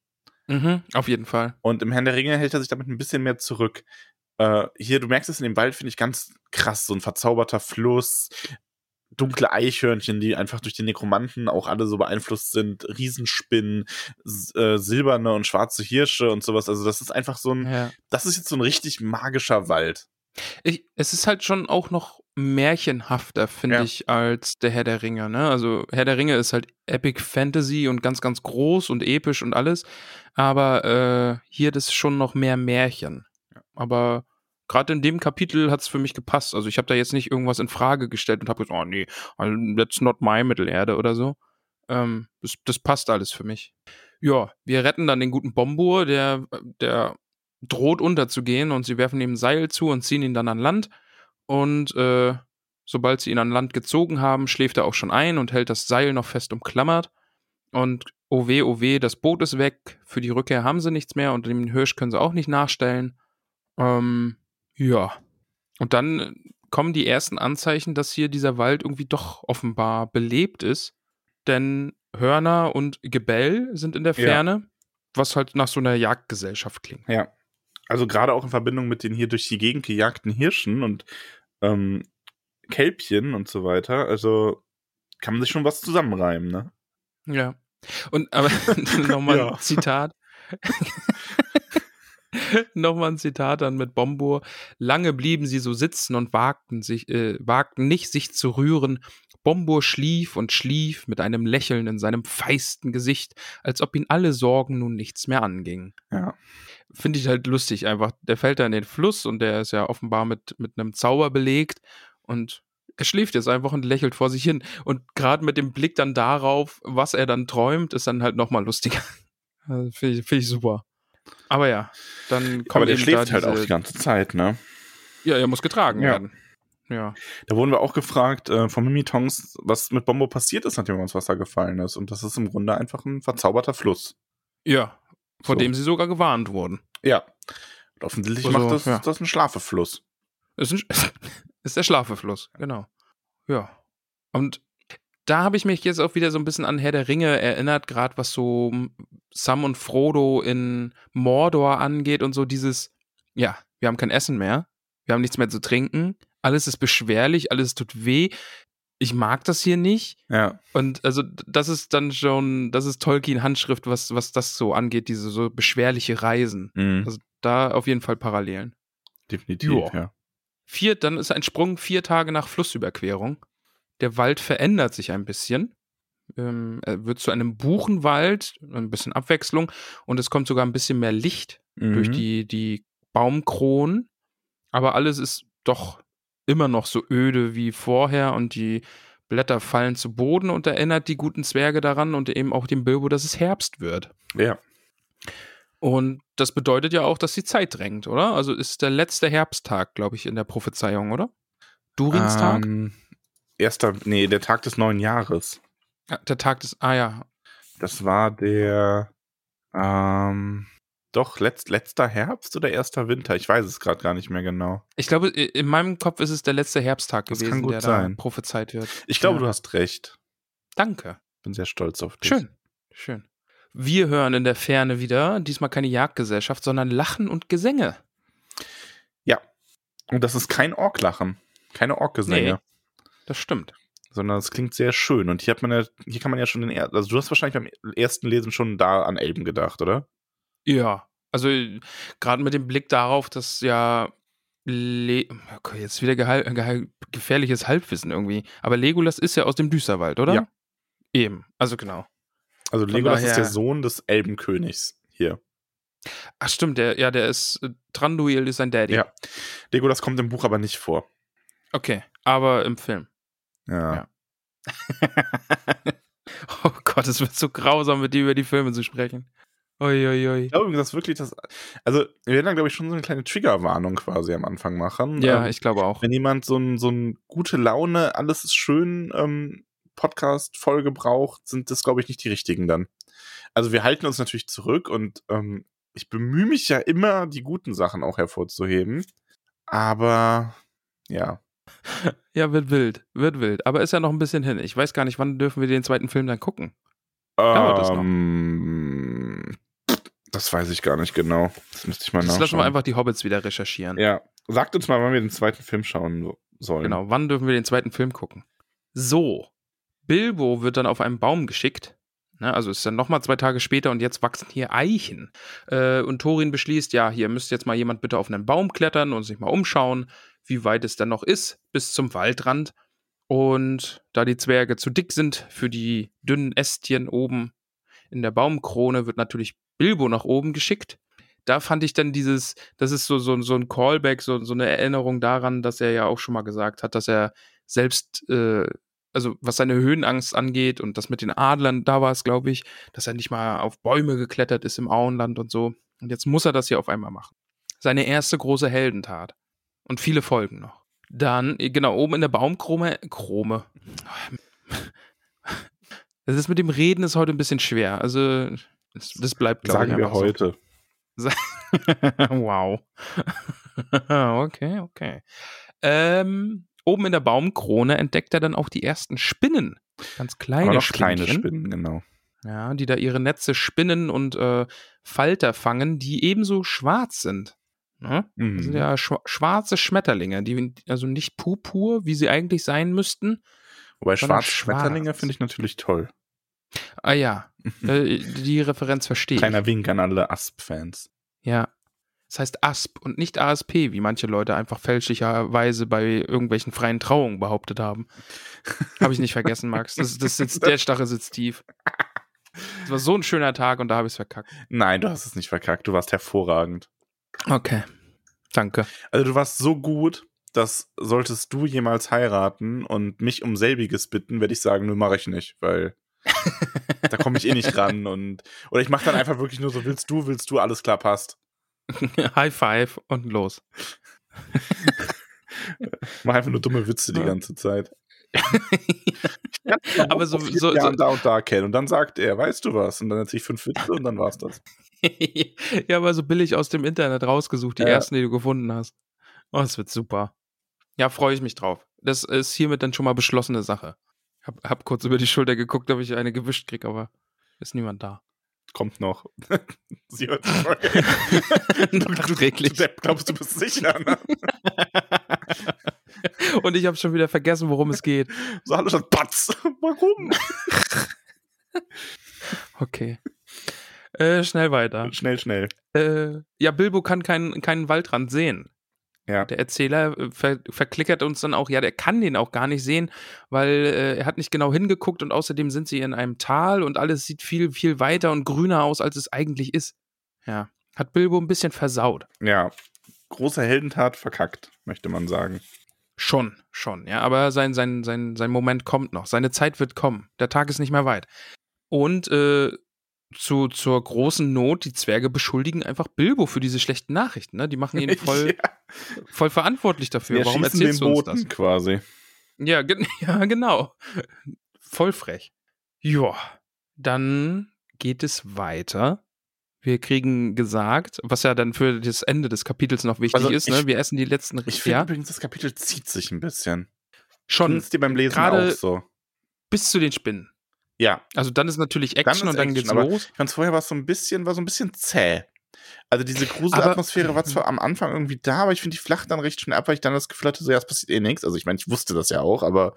Mhm, auf jeden Fall. Und im Herrn der Ringe hält er sich damit ein bisschen mehr zurück. Äh, hier, du merkst es in dem Wald, finde ich ganz krass. So ein verzauberter Fluss, dunkle Eichhörnchen, die einfach durch die Nekromanten auch alle so beeinflusst sind, Riesenspinnen, äh, silberne und schwarze Hirsche und sowas. Also, das ist einfach so ein, Ja. das ist jetzt so ein richtig magischer Wald. Ich, es ist halt schon auch noch märchenhafter, finde Ja. ich, als der Herr der Ringe. Ne? Also Herr der Ringe ist halt Epic Fantasy und ganz, ganz groß und episch und alles. Aber äh, hier das ist schon noch mehr Märchen. Aber gerade in dem Kapitel hat es für mich gepasst. Also ich habe da jetzt nicht irgendwas in Frage gestellt und habe gesagt, oh nee, also that's not my Mittelerde oder so. Ähm, das, das passt alles für mich. Ja, wir retten dann den guten Bombur, der, der droht unterzugehen und sie werfen ihm ein Seil zu und ziehen ihn dann an Land. Und äh, sobald sie ihn an Land gezogen haben, schläft er auch schon ein und hält das Seil noch fest umklammert. Und oh weh, oh weh, das Boot ist weg. Für die Rückkehr haben sie nichts mehr und den Hirsch können sie auch nicht nachstellen. Ähm, ja. Und dann kommen die ersten Anzeichen, dass hier dieser Wald irgendwie doch offenbar belebt ist. Denn Hörner und Gebell sind in der Ja. Ferne, was halt nach so einer Jagdgesellschaft klingt. Ja. Also gerade auch in Verbindung mit den hier durch die Gegend gejagten Hirschen und ähm, Kälbchen und so weiter. Also kann man sich schon was zusammenreimen, ne? Ja. Und aber nochmal Ja. ein Zitat. nochmal ein Zitat dann mit Bombur. Lange blieben sie so sitzen und wagten sich, äh, wagten nicht, sich zu rühren. Bombur schlief und schlief mit einem Lächeln in seinem feisten Gesicht, als ob ihn alle Sorgen nun nichts mehr angingen. Ja. Finde ich halt lustig einfach. Der fällt da in den Fluss und der ist ja offenbar mit, mit einem Zauber belegt und er schläft jetzt einfach und lächelt vor sich hin. Und gerade mit dem Blick dann darauf, was er dann träumt, ist dann halt nochmal lustiger. Also Finde ich, find ich super. Aber ja, dann kommt Aber der schläft halt auch die ganze Zeit, ne? Ja, er muss getragen Ja. werden. Ja. Da wurden wir auch gefragt äh, von Mimitongs, was mit Bombo passiert ist, nachdem er ins Wasser gefallen ist. Und das ist im Grunde einfach ein verzauberter Fluss. Ja. Vor So. dem sie sogar gewarnt wurden. Ja. Und offensichtlich Also, macht das, ja. das ein Schlafefluss. Ist, ein, ist der Schlafefluss, genau. Ja. Und da habe ich mich jetzt auch wieder so ein bisschen an Herr der Ringe erinnert, gerade was so Sam und Frodo in Mordor angeht und so dieses, ja, wir haben kein Essen mehr, wir haben nichts mehr zu trinken, alles ist beschwerlich, alles tut weh. Ich mag das hier nicht. Ja. Und also das ist dann schon, das ist Tolkien Handschrift, was, was das so angeht, diese so beschwerliche Reisen. Mhm. Also da auf jeden Fall Parallelen. Definitiv, Ja. ja. Vier, dann ist ein Sprung vier Tage nach Flussüberquerung. Der Wald verändert sich ein bisschen. Ähm, er wird zu einem Buchenwald, ein bisschen Abwechslung und es kommt sogar ein bisschen mehr Licht Mhm. durch die, die Baumkronen. Aber alles ist doch immer noch so öde wie vorher und die Blätter fallen zu Boden und erinnert die guten Zwerge daran und eben auch dem Bilbo, dass es Herbst wird. Ja. Und das bedeutet ja auch, dass die Zeit drängt, oder? Also ist der letzte Herbsttag, glaube ich, in der Prophezeiung, oder? Durinstag? Ähm, erster, nee, der Tag des neuen Jahres. Ja, der Tag des, ah ja, Das war der, ähm, doch, letzt, letzter Herbst oder erster Winter? Ich weiß es gerade gar nicht mehr genau. Ich glaube, in meinem Kopf ist es der letzte Herbsttag Das gewesen, der sein. da prophezeit wird. Ich glaube, Ja. du hast recht. Danke. Bin sehr stolz auf dich. Schön. Schön. Wir hören in der Ferne wieder, diesmal keine Jagdgesellschaft, sondern Lachen und Gesänge. Ja. Und das ist kein Orklachen. Keine Orkgesänge. Nee. Das stimmt. Sondern es klingt sehr schön. Und hier hat man ja, hier kann man ja schon den, er- also du hast wahrscheinlich beim ersten Lesen schon da an Elben gedacht, oder? Ja. Also gerade mit dem Blick darauf, dass ja Le okay, jetzt wieder gefährliches Halbwissen irgendwie. Aber Legolas ist ja aus dem Düsterwald, oder? Ja. Eben. Also genau. Also Von Legolas ist daher- der Sohn des Elbenkönigs hier. Ach stimmt, der, ja, der ist äh, Tranduil ist sein Daddy. Ja. Legolas kommt im Buch aber nicht vor. Okay, aber im Film. Ja. Ja. oh Gott, es wird so grausam, mit dir über die Filme zu sprechen. Uiuiui. Ich glaube übrigens, dass wirklich das. Also, wir werden dann, glaube ich, schon so eine kleine Triggerwarnung quasi am Anfang machen. Ja, Ähm, ich glaube auch. wenn jemand so ein, so ein gute Laune, alles ist schön ähm, Podcast-Folge braucht, sind das, glaube ich, nicht die richtigen dann. Also wir halten uns natürlich zurück und ähm, ich bemühe mich ja immer, die guten Sachen auch hervorzuheben. Aber ja. Ja, wird wild, wird wild. Aber ist ja noch ein bisschen hin. Ich weiß gar nicht, wann dürfen wir den zweiten Film dann gucken. Dauert das noch? Ähm, das weiß ich gar nicht genau. Das müsste ich mal Das nachschauen. lassen wir einfach die Hobbits wieder recherchieren. ja. Sagt uns mal, wann wir den zweiten Film schauen so- sollen. Genau, wann dürfen wir den zweiten Film gucken? So, Bilbo wird dann auf einen Baum geschickt. Ne, also ist dann nochmal zwei Tage später und jetzt wachsen hier Eichen. Äh, und Thorin beschließt, ja, hier müsste jetzt mal jemand bitte auf einen Baum klettern und sich mal umschauen, wie weit es dann noch ist bis zum Waldrand. Und da die Zwerge zu dick sind für die dünnen Ästchen oben in der Baumkrone, wird natürlich Bilbo nach oben geschickt. Da fand ich dann dieses, das ist so, so, so ein Callback, so, so eine Erinnerung daran, dass er ja auch schon mal gesagt hat, dass er selbst, äh, also was seine Höhenangst angeht und das mit den Adlern, da war es, glaube ich, dass er nicht mal auf Bäume geklettert ist im Auenland und so. Und jetzt muss er das hier auf einmal machen. Seine erste große Heldentat. Und viele Folgen noch. Dann, äh, genau, oben in der Baumkrone, Krome. Das ist mit dem Reden ist heute ein bisschen schwer. Also, das, das bleibt, glaube ich, Sagen wir einfach so. heute. wow. okay, okay. Ähm, oben in der Baumkrone entdeckt er dann auch die ersten Spinnen. Ganz kleine noch kleine. Spinnen, genau. Ja, die da ihre Netze spinnen und äh, Falter fangen, die ebenso schwarz sind. Ne? Mhm. Das sind ja schwa schwarze Schmetterlinge, die also nicht purpur, wie sie eigentlich sein müssten. Wobei schwarze Schmetterlinge finde ich natürlich toll. Ah ja, äh, die Referenz verstehe ich. Kleiner Wink an alle Asp-Fans. Ja. Das heißt ASP und nicht ASP, wie manche Leute einfach fälschlicherweise bei irgendwelchen freien Trauungen behauptet haben. Habe ich nicht vergessen, Max. Das, das sitzt, der Stachel sitzt tief. Es war so ein schöner Tag und da habe ich es verkackt. Nein, du hast es nicht verkackt. Du warst hervorragend. Okay. Danke. Also du warst so gut, dass solltest du jemals heiraten und mich um selbiges bitten, werde ich sagen, nö, mache ich nicht, weil da komme ich eh nicht ran und oder ich mache dann einfach wirklich nur so, willst du, willst du, alles klar passt. High five und los. Mach einfach nur dumme Witze die ganze Zeit. Aber so, so, so da und da kennen und dann sagt er, weißt du was? Und dann erzähle ich fünf Witze und dann war's das. ja, aber so billig aus dem Internet rausgesucht, die Ja. ersten, die du gefunden hast. Oh, das wird super. Ja, freue ich mich drauf. Das ist hiermit dann schon mal beschlossene Sache. Hab, hab kurz über die Schulter geguckt, ob ich eine gewischt krieg, aber ist niemand da. Kommt noch. Sie hört die Folge. Nachträglich. Du Depp, glaubst du bist sicher, ne? Und ich habe schon wieder vergessen, worum es geht. So hallo statt Patz. Warum? Okay. Äh, schnell weiter. Schnell, schnell. Äh, ja, Bilbo kann keinen keinen Waldrand sehen. Ja. Der Erzähler äh, ver verklickert uns dann auch, ja, der kann den auch gar nicht sehen, weil äh, er hat nicht genau hingeguckt und außerdem sind sie in einem Tal und alles sieht viel, viel weiter und grüner aus, als es eigentlich ist. Ja. Hat Bilbo ein bisschen versaut. Ja. Große Heldentat verkackt, möchte man sagen. Schon, schon, ja. Aber sein, sein, sein, sein Moment kommt noch. Seine Zeit wird kommen. Der Tag ist nicht mehr weit. Und äh, zu, zur großen Not, die Zwerge beschuldigen einfach Bilbo für diese schlechten Nachrichten. Ne? Die machen ihn voll, ja. voll verantwortlich dafür. Wir Warum erzählst den du uns Boten das? quasi. Ja, gen ja, genau. Voll frech. Ja, dann geht es weiter. Wir kriegen gesagt, was ja dann für das Ende des Kapitels noch wichtig Also ist, ich- ne? Wir essen die letzten Ich finde ja, übrigens, das Kapitel zieht sich ein bisschen. schon Findest dir beim Lesen auch so? bis zu den Spinnen. Ja, Also dann ist natürlich Action ist und dann Action, geht's aber los. ich fand vorher war es so ein bisschen, war so ein bisschen zäh. Also diese Gruselatmosphäre war zwar am Anfang irgendwie da, aber ich finde, die flacht dann recht schnell ab, weil ich dann das Gefühl hatte, so ja, es passiert eh nichts. Also ich meine, ich wusste das ja auch, aber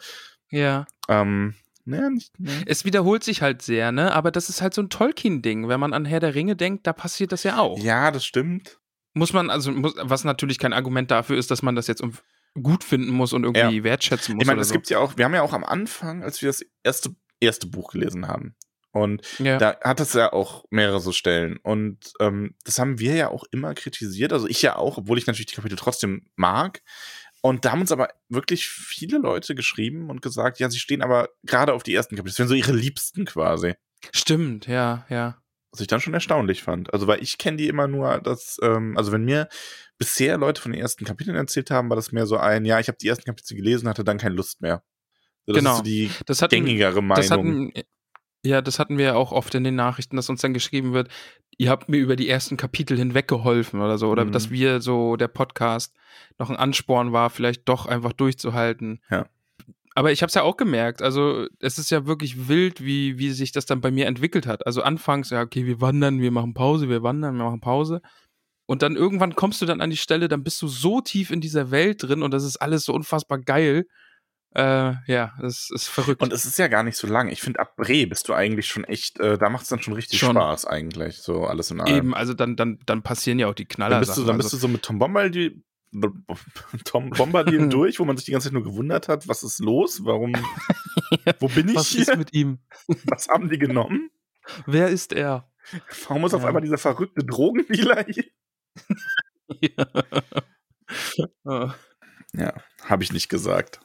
Ja. ähm, naja, nicht. Nee. Es wiederholt sich halt sehr, ne? Aber das ist halt so ein Tolkien-Ding. Wenn man an Herr der Ringe denkt, da passiert das ja auch. Ja, das stimmt. Muss man, also, muss, was natürlich kein Argument dafür ist, dass man das jetzt um- gut finden muss und irgendwie wertschätzen muss. Ich meine, es so. gibt ja auch, wir haben ja auch am Anfang, als wir das erste, erste Buch gelesen haben. Und ja. da hat es ja auch mehrere so Stellen. Und ähm, das haben wir ja auch immer kritisiert. Also ich ja auch, obwohl ich natürlich die Kapitel trotzdem mag. Und da haben uns aber wirklich viele Leute geschrieben und gesagt, ja, sie stehen aber gerade auf die ersten Kapitel. Das wären so ihre Liebsten quasi. Stimmt, ja, ja. Was ich dann schon erstaunlich fand. Also, weil ich kenne die immer nur, dass, ähm, also wenn mir bisher Leute von den ersten Kapiteln erzählt haben, war das mehr so ein, ja, ich habe die ersten Kapitel gelesen, hatte dann keine Lust mehr. Das Genau. ist so die Das hatten, gängigere Meinung. das hatten, ja, das hatten wir ja auch oft in den Nachrichten, dass uns dann geschrieben wird, ihr habt mir über die ersten Kapitel hinweg geholfen oder so. Oder Mhm. dass wir so, der Podcast, noch ein Ansporn war, vielleicht doch einfach durchzuhalten. Ja. Aber ich habe es ja auch gemerkt. Also es ist ja wirklich wild, wie, wie sich das dann bei mir entwickelt hat. Also anfangs, ja, okay, wir wandern, wir machen Pause, wir wandern, wir machen Pause. Und dann irgendwann kommst du dann an die Stelle, dann bist du so tief in dieser Welt drin und das ist alles so unfassbar geil. Äh, ja, das ist verrückt. Und es ist ja gar nicht so lang. Ich finde, ab Bre bist du eigentlich schon echt, äh, da macht es dann schon richtig Schon. Spaß eigentlich, so alles in allem. Eben, also dann, dann, dann passieren ja auch die Knaller. Dann bist, du, dann bist du so mit Tom Bombadil, Tom Bombadil durch, wo man sich die ganze Zeit nur gewundert hat, was ist los, warum, wo bin ich Was hier, ist mit ihm? was haben die genommen, Wer ist er? warum auf Ja. einmal dieser verrückte Drogendealer hier? Ah, Ja, habe ich nicht gesagt.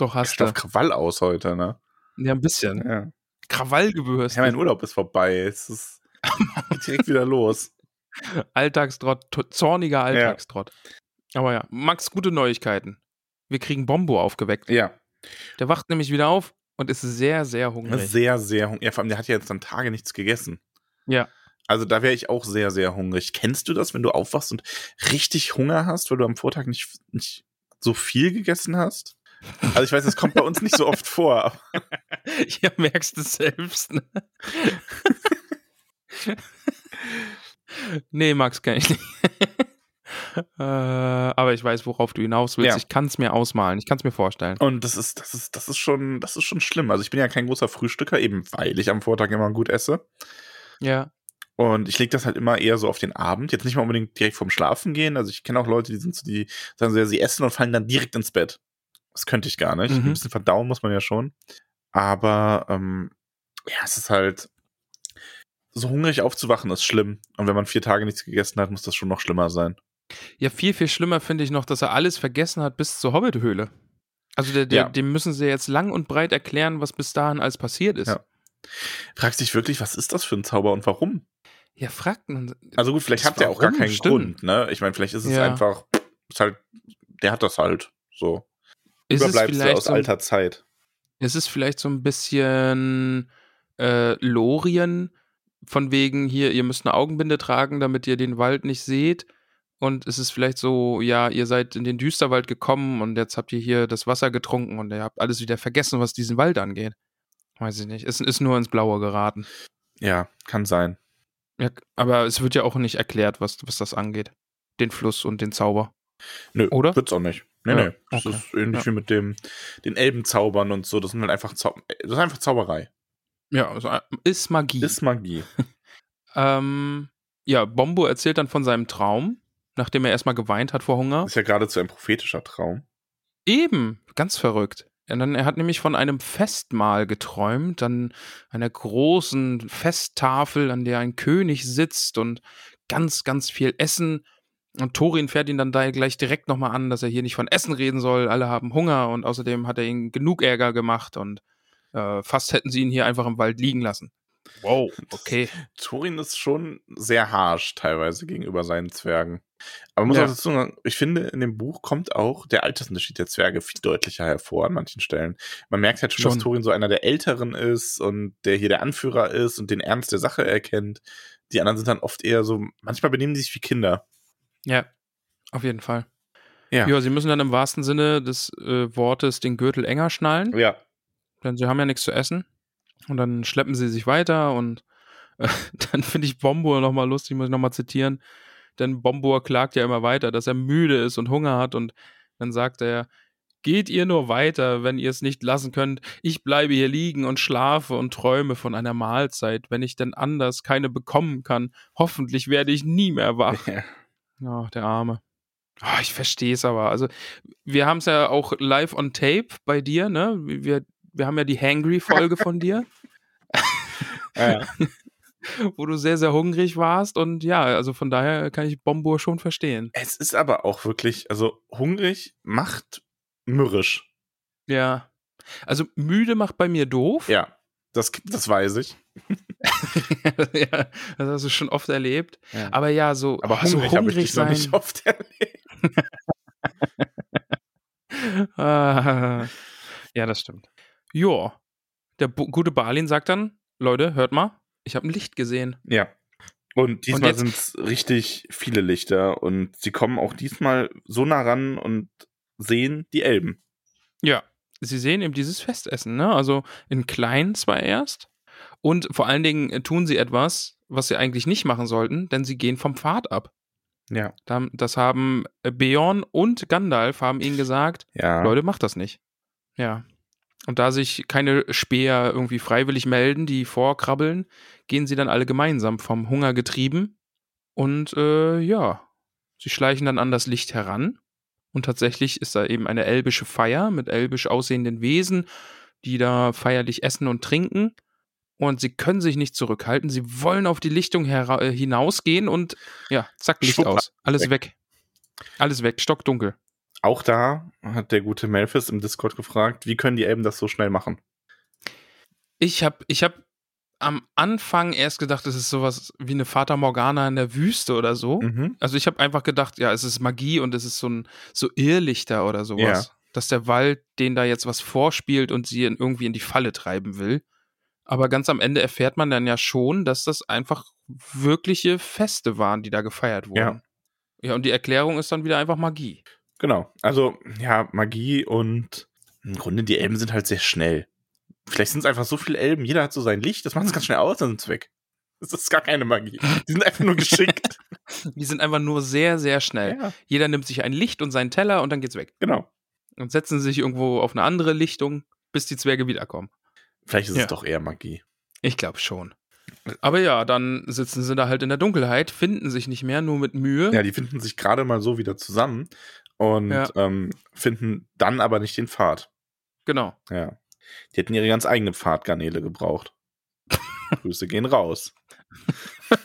Doch, hast du. Krawall aus heute, ne? Ja, ein bisschen. Ja. Krawallgewürst. Ja, mein Urlaub ist vorbei. Es ist direkt wieder los. Alltagstrott, zorniger Alltagstrott. Aber ja, Max, gute Neuigkeiten. Wir kriegen Bombo aufgeweckt. Ja, Der wacht nämlich wieder auf und ist sehr, sehr hungrig. sehr, sehr hungrig. Ja, vor allem, der hat ja jetzt dann Tage nichts gegessen. Ja. Also da wäre ich auch sehr, sehr hungrig. Kennst du das, wenn du aufwachst und richtig Hunger hast, weil du am Vortag nicht, nicht so viel gegessen hast? Also ich weiß, das kommt bei uns nicht so oft vor. Aber Ja, merkst du selbst. Ne? nee, Max, kann ich nicht. äh, aber ich weiß, worauf du hinaus willst. Ja. Ich kann es mir ausmalen. Ich kann es mir vorstellen. und das ist, das ist, das ist schon, das ist schon schlimm. Also ich bin ja kein großer Frühstücker, eben weil ich am Vortag immer gut esse. Ja. Und ich lege das halt immer eher so auf den Abend. Jetzt nicht mal unbedingt direkt vorm Schlafen gehen. Also ich kenne auch Leute, die sind so, die sagen so, ja, sie essen und fallen dann direkt ins Bett. Das könnte ich gar nicht. Mhm. Ein bisschen verdauen muss man ja schon. Aber ähm, ja, es ist halt so hungrig aufzuwachen ist schlimm. Und wenn man vier Tage nichts gegessen hat, muss das schon noch schlimmer sein. Ja, viel, viel schlimmer finde ich noch, dass er alles vergessen hat bis zur Hobbit-Höhle. Also der, der, Ja. dem müssen sie jetzt lang und breit erklären, was bis dahin alles passiert ist. Ja. Fragst dich wirklich, was ist das für ein Zauber und warum? Ja, fragt man. Also gut, vielleicht hat der auch gar keinen Stimmt. Grund, ne? Ich meine, vielleicht ist es Ja. einfach, ist halt, der hat das halt so. Ist Überbleibsel vielleicht aus so, alter Zeit. ist es vielleicht so ein bisschen äh, Lorien, von wegen hier, ihr müsst eine Augenbinde tragen, damit ihr den Wald nicht seht. Und es ist vielleicht so, ja, ihr seid in den Düsterwald gekommen und jetzt habt ihr hier das Wasser getrunken und ihr habt alles wieder vergessen, was diesen Wald angeht. Weiß ich nicht. Es ist nur ins Blaue geraten. Ja, kann sein. Ja, aber es wird ja auch nicht erklärt, was, was das angeht. Den Fluss und den Zauber. Nö, Oder? wird's auch nicht. Nee, Ja, nee. Das okay. ist ähnlich Ja. wie mit dem, den Elbenzaubern und so. Das sind halt einfach, Zau das ist einfach Zauberei. Ja, also, äh, ist Magie. Ist Magie. Ähm, ja, Bombo erzählt dann von seinem Traum. nachdem er erstmal geweint hat vor Hunger. Das ist ja geradezu ein prophetischer Traum. Eben, ganz verrückt. Dann, er hat nämlich von einem Festmahl geträumt, dann einer großen Festtafel, an der ein König sitzt und ganz, ganz viel Essen. Und Thorin fährt ihn dann da gleich direkt nochmal an, dass er hier nicht von Essen reden soll. Alle haben Hunger und außerdem hat er ihnen genug Ärger gemacht und äh, fast hätten sie ihn hier einfach im Wald liegen lassen. Wow, okay. Thorin ist schon sehr harsh teilweise gegenüber seinen Zwergen. Aber man muss Ja. auch dazu sagen, ich finde, in dem Buch kommt auch der Altersunterschied der Zwerge viel deutlicher hervor an manchen Stellen. Man merkt halt schon, Schon. dass Thorin so einer der Älteren ist und der hier der Anführer ist und den Ernst der Sache erkennt. Die anderen sind dann oft eher so, manchmal benehmen die sich wie Kinder. Ja, auf jeden Fall. Ja. Ja, sie müssen dann im wahrsten Sinne des äh, Wortes den Gürtel enger schnallen. Ja. denn sie haben ja nichts zu essen. Und dann schleppen sie sich weiter und äh, dann finde ich Bombur nochmal lustig, muss ich nochmal zitieren. Denn Bombur klagt ja immer weiter, dass er müde ist und Hunger hat und dann sagt er, geht ihr nur weiter, wenn ihr es nicht lassen könnt. Ich bleibe hier liegen und schlafe und träume von einer Mahlzeit, wenn ich denn anders keine bekommen kann. Hoffentlich werde ich nie mehr wach. ja. Oh, der Arme. Oh, ich verstehe es aber. Also, wir haben es ja auch live on tape bei dir, ne? Wir, wir haben ja die Hangry-Folge von dir, ja. wo du sehr, sehr hungrig warst. Und ja, also von daher kann ich Bombur schon verstehen. Es ist aber auch wirklich, also hungrig macht mürrisch. Ja. Also, müde macht bei mir doof. Ja. Das, das weiß ich. ja, das hast du schon oft erlebt. Ja. Aber ja, so, Aber oh, so hungrig, hungrig sein. nicht oft erlebt. Ah, ja, das stimmt. Jo, der gute Balin sagt dann, Leute, hört mal, ich habe ein Licht gesehen. Ja. Und diesmal sind es richtig viele Lichter und sie kommen auch diesmal so nah ran und sehen die Elben. Ja, sie sehen eben dieses Festessen, ne? Also in klein zwar erst. Und vor allen Dingen äh, tun sie etwas, was sie eigentlich nicht machen sollten, denn sie gehen vom Pfad ab. Ja. Da- Das haben äh, Beorn und Gandalf haben ihnen gesagt, Ja. Leute, macht das nicht. Ja. Und da sich keine Späher irgendwie freiwillig melden, die vorkrabbeln, gehen sie dann alle gemeinsam vom Hunger getrieben. Und äh, ja, sie schleichen dann an das Licht heran. Und tatsächlich ist da eben eine elbische Feier mit elbisch aussehenden Wesen, die da feierlich essen und trinken. Und sie können sich nicht zurückhalten. Sie wollen auf die Lichtung äh, hinausgehen und ja, zack, Licht Schwupp, aus. Alles weg. weg. Alles weg, stockdunkel. Auch da hat der gute Melphis im Discord gefragt, wie können die Elben das so schnell machen? Ich habe ich hab am Anfang erst gedacht, es ist sowas wie eine Fata Morgana in der Wüste oder so. Mhm. Also ich habe einfach gedacht, ja, es ist Magie und es ist so ein so Irrlichter oder sowas. Ja. Dass der Wald denen da jetzt was vorspielt und sie in, irgendwie in die Falle treiben will. Aber ganz am Ende erfährt man dann ja schon, dass das einfach wirkliche Feste waren, die da gefeiert wurden. Ja. Ja, und die Erklärung ist dann wieder einfach Magie. Genau. Also, ja, Magie und im Grunde die Elben sind halt sehr schnell. Vielleicht sind es einfach so viele Elben, jeder hat so sein Licht, das macht es ganz schnell aus, dann sind sie weg. Das ist gar keine Magie. Die sind einfach nur geschickt. Die sind einfach nur sehr, sehr schnell. ja, Jeder nimmt sich ein Licht und seinen Teller und dann geht's weg. genau. und setzen sich irgendwo auf eine andere Lichtung, bis die Zwerge wiederkommen. Vielleicht ist Ja. es doch eher Magie. Ich glaube schon. Aber ja, dann sitzen sie da halt in der Dunkelheit, finden sich nicht mehr, nur mit Mühe. Ja, die finden sich gerade mal so wieder zusammen und Ja. ähm, finden dann aber nicht den Pfad. Genau. Ja. Die hätten ihre ganz eigenen Pfadgarnele gebraucht. Grüße gehen raus.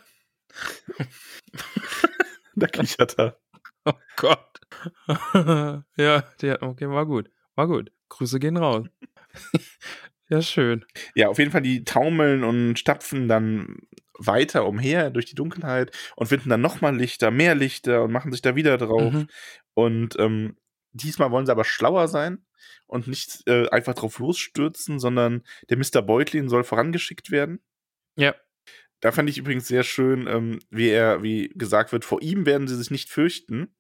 da kichert er. Oh Gott. ja, der, okay, war gut. War gut. Grüße gehen raus. Ja, schön. Ja, auf jeden Fall, die taumeln und stapfen dann weiter umher durch die Dunkelheit und finden dann nochmal Lichter, mehr Lichter und machen sich da wieder drauf. Mhm. Und ähm, diesmal wollen sie aber schlauer sein und nicht äh, einfach drauf losstürzen, sondern der Mr. Beutlin soll vorangeschickt werden. Ja. Da fand ich übrigens sehr schön, ähm, wie er, wie gesagt wird, vor ihm werden sie sich nicht fürchten.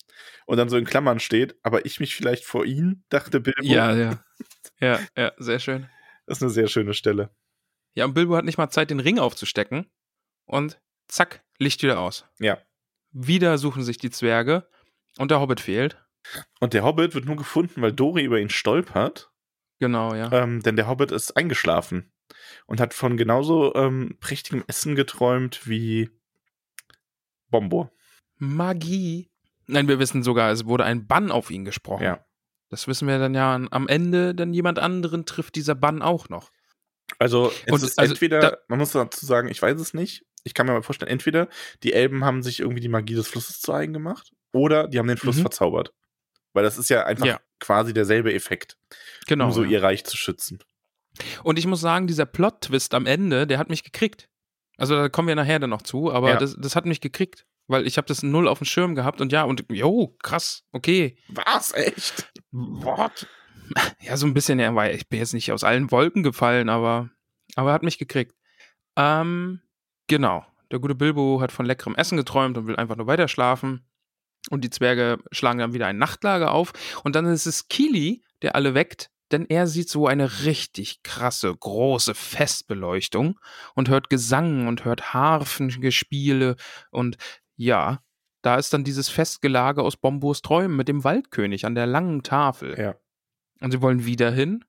Und dann so in Klammern steht, aber ich mich vielleicht vor ihn, dachte Bilbo. Ja, ja. Ja, ja, sehr schön. Das ist eine sehr schöne Stelle. Ja, und Bilbo hat nicht mal Zeit, den Ring aufzustecken. Und zack, Licht wieder aus. Ja. Wieder suchen sich die Zwerge und der Hobbit fehlt. Und der Hobbit wird nur gefunden, weil Dori über ihn stolpert. Genau, ja. Ähm, denn der Hobbit ist eingeschlafen und hat von genauso ähm, prächtigem Essen geträumt wie Bombo. Magie. Nein, wir wissen sogar, es wurde ein Bann auf ihn gesprochen. Ja. Das wissen wir dann ja am Ende, dann jemand anderen trifft dieser Bann auch noch. Also, es Und ist also entweder, da- man muss dazu sagen, ich weiß es nicht. Ich kann mir mal vorstellen, entweder die Elben haben sich irgendwie die Magie des Flusses zu eigen gemacht oder die haben den Fluss Mhm. verzaubert. Weil das ist ja einfach Ja. quasi derselbe Effekt, Genau. um so ja. ihr Reich zu schützen. Und ich muss sagen, dieser Plot-Twist am Ende, der hat mich gekriegt. Also da kommen wir nachher dann noch zu, aber Ja. das, das hat mich gekriegt. Weil ich habe das null auf dem Schirm gehabt und ja, und jo, krass, okay. Was? Echt? What? Ja, so ein bisschen, weil ich bin jetzt nicht aus allen Wolken gefallen, aber, aber hat mich gekriegt. Ähm, genau. Der gute Bilbo hat von leckerem Essen geträumt und will einfach nur weiter schlafen. Und die Zwerge schlagen dann wieder ein Nachtlager auf. Und dann ist es Kili, der alle weckt, denn er sieht so eine richtig krasse, große Festbeleuchtung und hört Gesang und hört Harfengespiele. Und ja, da ist dann dieses Festgelage aus Bombos Träumen mit dem Waldkönig an der langen Tafel. Ja. Und sie wollen wieder hin.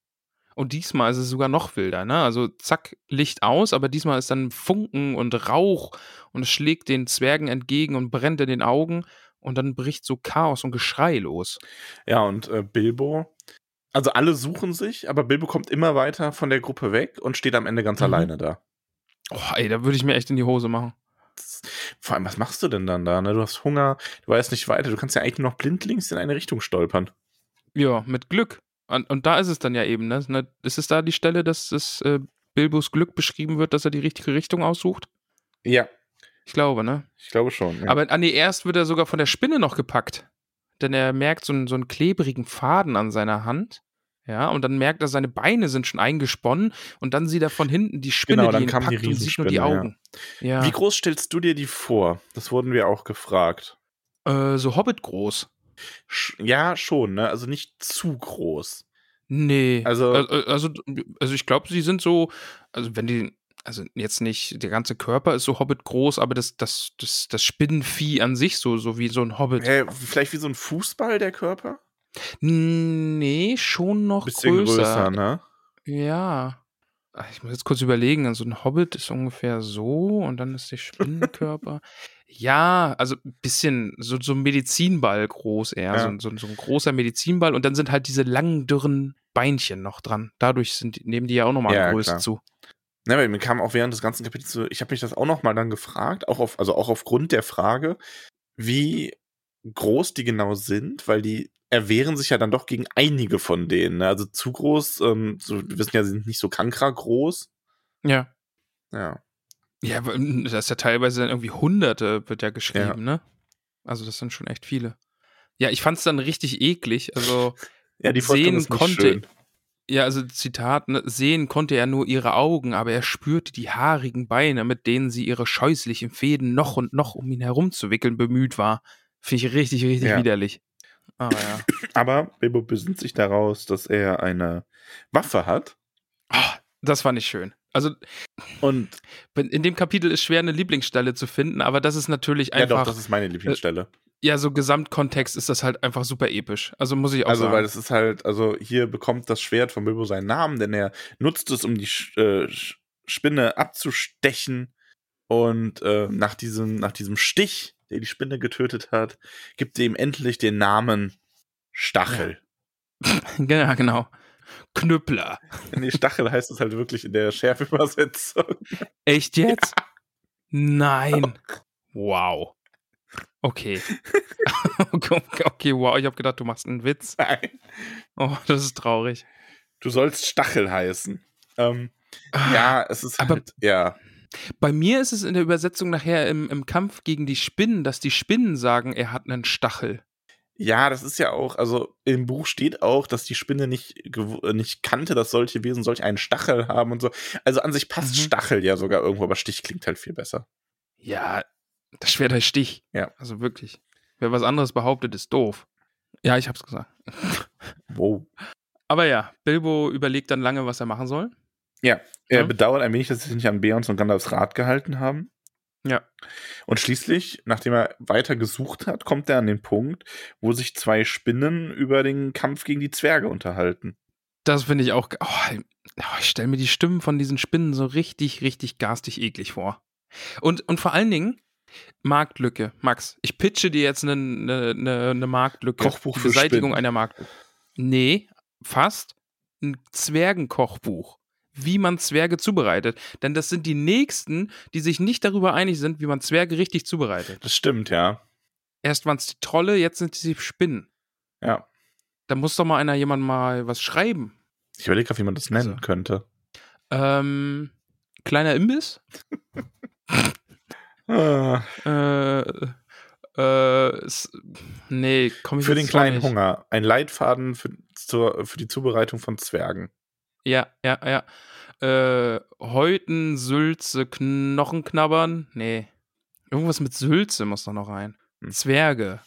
Und diesmal ist es sogar noch wilder, ne? Also zack, Licht aus, aber diesmal ist dann Funken und Rauch und es schlägt den Zwergen entgegen und brennt in den Augen und dann bricht so Chaos und Geschrei los. Ja, und äh, Bilbo, also alle suchen sich, aber Bilbo kommt immer weiter von der Gruppe weg und steht am Ende ganz Mhm. alleine da. Oh, ey, da würde ich mir echt in die Hose machen. Vor allem, was machst du denn dann da? Ne? Du hast Hunger, du weißt nicht weiter, du kannst ja eigentlich nur noch blindlings in eine Richtung stolpern. Ja, mit Glück. Und, und da ist es dann ja eben, ne? Ne, Ist es da die Stelle, dass das äh, Bilbos Glück beschrieben wird, dass er die richtige Richtung aussucht? Ja, Ich glaube, ne? ich glaube schon. Ja. Aber an die erst wird er sogar von der Spinne noch gepackt. Denn er merkt so einen, so einen klebrigen Faden an seiner Hand. Ja, und dann merkt er, seine Beine sind schon eingesponnen und dann sieht er von hinten die Spinne, Genau, dann die ihn kam die packt und sieht nur die Riesenspinne, ja. Augen. Ja, Wie groß stellst du dir die vor? Das wurden wir auch gefragt. äh, so Hobbit groß. Ja, schon, ne? Also nicht zu groß. Nee. Also- also, also, ich glaube, sie sind so, also wenn die, also jetzt nicht, der ganze Körper ist so Hobbit groß, aber das, das, das, das Spinnenvieh an sich so, so wie so ein Hobbit. Hä, vielleicht wie so ein Fußball, der Körper? Nee, schon noch Bisschen größer. größer, ne? Ja. Ich muss jetzt kurz überlegen. Also ein Hobbit ist ungefähr so und dann ist der Spinnenkörper. ja, also ein bisschen so, so ein Medizinball groß eher. Ja. So, so, so ein großer Medizinball und dann sind halt diese langen, dürren Beinchen noch dran. Dadurch sind, nehmen die ja auch nochmal Ja, Größe klar. zu. Ne, weil mir kam auch während des ganzen Kapitels so, ich habe mich das auch noch mal dann gefragt, auch auf, also auch aufgrund der Frage, wie groß die genau sind, weil die erwehren sich ja dann doch gegen einige von denen. Ne? Also zu groß, ähm, so, wir wissen ja, sie sind nicht so Kankra groß. Ja. Ja. Ja, aber, das ist ja teilweise dann irgendwie Hunderte, wird ja geschrieben, ne? Also das sind schon echt viele. Ja, ich fand es dann richtig eklig. Also Ja, die Vorstellung Sehen konnte- schön. Ja, also Zitat, ne, sehen konnte er nur ihre Augen, aber er spürte die haarigen Beine, mit denen sie ihre scheußlichen Fäden noch und noch um ihn herumzuwickeln bemüht war. Finde ich richtig, richtig Ja. widerlich. Aber ja. Aber Bilbo besinnt sich daraus, dass er eine Waffe hat. Ah, das fand ich schön. Also Und in dem Kapitel ist schwer, eine Lieblingsstelle zu finden, aber das ist natürlich ja doch, einfach, das ist meine Lieblingsstelle. ja, so Gesamtkontext ist das halt einfach super episch. Also muss ich auch Also, sagen. weil es ist halt, also hier bekommt das Schwert von Bilbo seinen Namen, denn er nutzt es, um die Sch äh, Spinne abzustechen. Und äh, nach, diesem, nach diesem Stich, der die Spinne getötet hat, gibt ihm endlich den Namen Stachel. ja, genau. Knüppler. Nee, Stachel heißt es halt wirklich in der Schärfübersetzung. Echt jetzt? Nein. Wow. Okay. okay, okay, wow. Ich habe gedacht, du machst einen Witz. Nein. Oh, das ist traurig. Du sollst Stachel heißen. Ähm, ja, es ist Aber- halt, ja. Bei mir ist es in der Übersetzung nachher im, im Kampf gegen die Spinnen, dass die Spinnen sagen, er hat einen Stachel. Ja, das ist ja auch, also im Buch steht auch, dass die Spinne nicht, äh, nicht kannte, dass solche Wesen solch einen Stachel haben und so. Also an sich passt Mhm. Stachel ja sogar irgendwo, aber Stich klingt halt viel besser. Ja, das Schwert heißt Stich. Ja. Also wirklich. Wer was anderes behauptet, ist doof. Ja, ich hab's gesagt. Wow. Aber ja, Bilbo überlegt dann lange, was er machen soll. Er Ja. bedauert ein wenig, dass sie sich nicht an Beons und Gandalfs Rat gehalten haben. Ja. Und schließlich, nachdem er weiter gesucht hat, kommt er an den Punkt, wo sich zwei Spinnen über den Kampf gegen die Zwerge unterhalten. Das finde ich auch. Oh, oh, ich stelle mir die Stimmen von diesen Spinnen so richtig, richtig garstig eklig vor. Und, und vor allen Dingen, Marktlücke, Max. Ich pitche dir jetzt eine, eine, eine, Marktlücke. Kochbuch Die Beseitigung Spinnen. einer Marktlücke. Nee, fast. Ein Zwergenkochbuch. Wie man Zwerge zubereitet. Denn das sind die nächsten, die sich nicht darüber einig sind, wie man Zwerge richtig zubereitet. Das stimmt, ja. Erst waren es die Trolle, jetzt sind es die Spinnen. Ja. Da muss doch mal einer jemand mal was schreiben. Ich überlege gerade, wie man das nennen Also. könnte. Ähm, kleiner Imbiss? Ah, Äh, äh, nee, komm ich für den kleinen. Hunger. Ein Leitfaden für, zur, für die Zubereitung von Zwergen. Ja, ja, ja. Äh, Häuten, Sülze, Knochen knabbern? Nee. Irgendwas mit Sülze muss da noch rein. Hm. Zwerge.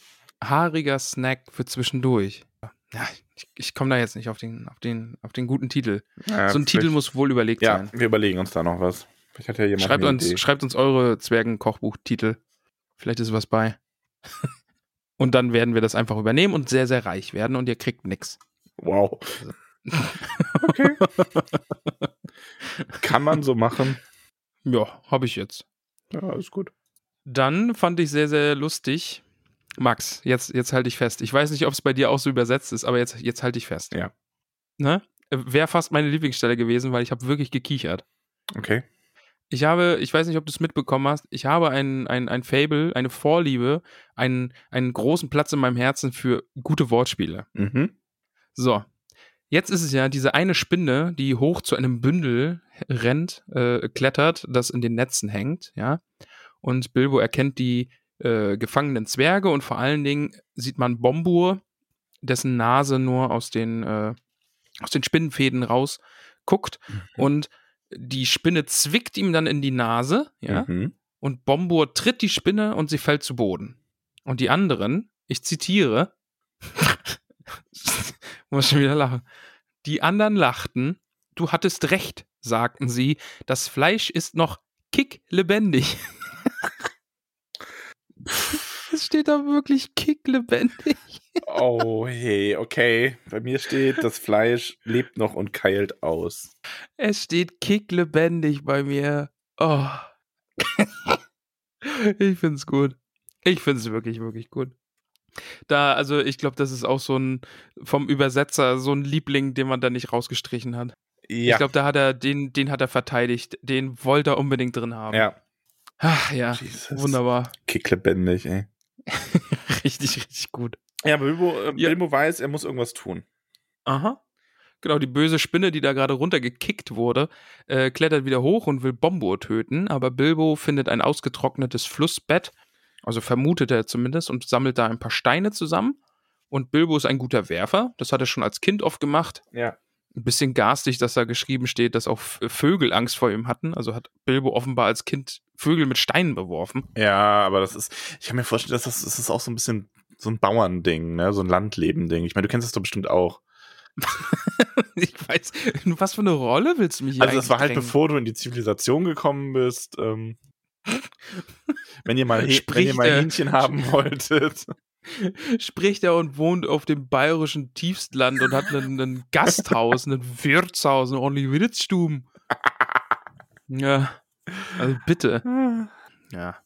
Haariger Snack für zwischendurch. Ja, ich, ich komme da jetzt nicht auf den, auf den, auf den guten Titel. Ja, so ein Titel muss wohl überlegt Ja, sein. wir überlegen uns da noch was. Vielleicht hat ja jemand Schreibt uns, schreibt uns eure Zwergen-Kochbuch-Titel. Vielleicht ist was bei. und dann werden wir das einfach übernehmen und sehr, sehr reich werden und ihr kriegt nix. Wow. Okay. Kann man so machen. Ja, habe ich jetzt. Ja, ist gut. Dann fand ich sehr, sehr lustig. Max, jetzt, jetzt halte ich fest. Ich weiß nicht, ob es bei dir auch so übersetzt ist, aber jetzt, jetzt halte ich fest. Ja. Ne? Wäre fast meine Lieblingsstelle gewesen, weil ich habe wirklich gekichert. Okay. Ich habe, ich weiß nicht, ob du es mitbekommen hast, ich habe ein, ein, ein Fable, eine Vorliebe, einen, einen großen Platz in meinem Herzen für gute Wortspiele. Mhm. So. Jetzt ist es ja diese eine Spinne, die hoch zu einem Bündel rennt, äh, klettert, das in den Netzen hängt, ja. Und Bilbo erkennt die äh, gefangenen Zwerge und vor allen Dingen sieht man Bombur, dessen Nase nur aus den, äh, aus den Spinnenfäden raus guckt und die Spinne zwickt ihm dann in die Nase, ja. Mhm. Und Bombur tritt die Spinne und sie fällt zu Boden. Und die anderen, ich zitiere, muss schon wieder lachen. Die anderen lachten, du hattest recht, sagten sie, das Fleisch ist noch kicklebendig. es steht da wirklich kicklebendig. Oh hey, okay. Bei mir steht, das Fleisch lebt noch und keilt aus. Es steht kicklebendig bei mir. Oh. ich find's gut. Ich find's wirklich, wirklich gut. Da, also ich glaube, das ist auch so ein vom Übersetzer so ein Liebling, den man da nicht rausgestrichen hat. Ja. Ich glaube, da hat er den, den hat er verteidigt. Den wollte er unbedingt drin haben. ja. Ach, ja, Jesus. wunderbar. Kicklebendig, ey. richtig, richtig gut. Ja, Bilbo, äh, Ja. Bilbo weiß, er muss irgendwas tun. Aha. Genau, die böse Spinne, die da gerade runtergekickt wurde, äh, klettert wieder hoch und will Bombo töten, aber Bilbo findet ein ausgetrocknetes Flussbett, also vermutet er zumindest, und sammelt da ein paar Steine zusammen. Und Bilbo ist ein guter Werfer, das hat er schon als Kind oft gemacht. Ja. Ein bisschen garstig, dass da geschrieben steht, dass auch Vögel Angst vor ihm hatten. Also hat Bilbo offenbar als Kind Vögel mit Steinen beworfen. Ja, aber das ist, ich kann mir vorstellen, dass das, das ist auch so ein bisschen so ein Bauernding, ne? So ein Landlebending. Ich meine, du kennst das doch bestimmt auch. ich weiß, was für eine Rolle willst du mich hier Also, das war halt bevor du in die Zivilisation gekommen bist. Ähm, wenn ihr mal, wenn ihr mal Hähnchen haben wolltet. spricht er und wohnt auf dem bayerischen Tiefstland und hat einen Gasthaus, ein Wirtshaus, eine ordentliche Wirtsstuben. Ja, also bitte. Ja.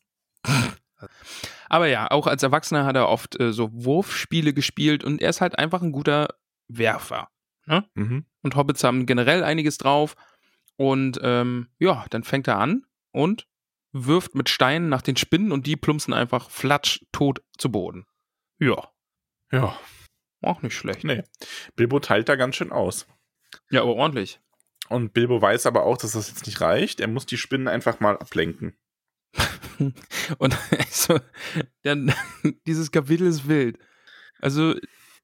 Aber ja, auch als Erwachsener hat er oft äh, so Wurfspiele gespielt und er ist halt einfach ein guter Werfer. Mhm. Und Hobbits haben generell einiges drauf. Und ähm, ja, dann fängt er an und wirft mit Steinen nach den Spinnen und die plumpsen einfach flatsch tot zu Boden. Ja, Ja, auch nicht schlecht. nee. Bilbo teilt da ganz schön aus. Ja, aber ordentlich. Und Bilbo weiß aber auch, dass das jetzt nicht reicht. Er muss die Spinnen einfach mal ablenken. Und also, dann, dieses Kapitel ist wild. Also,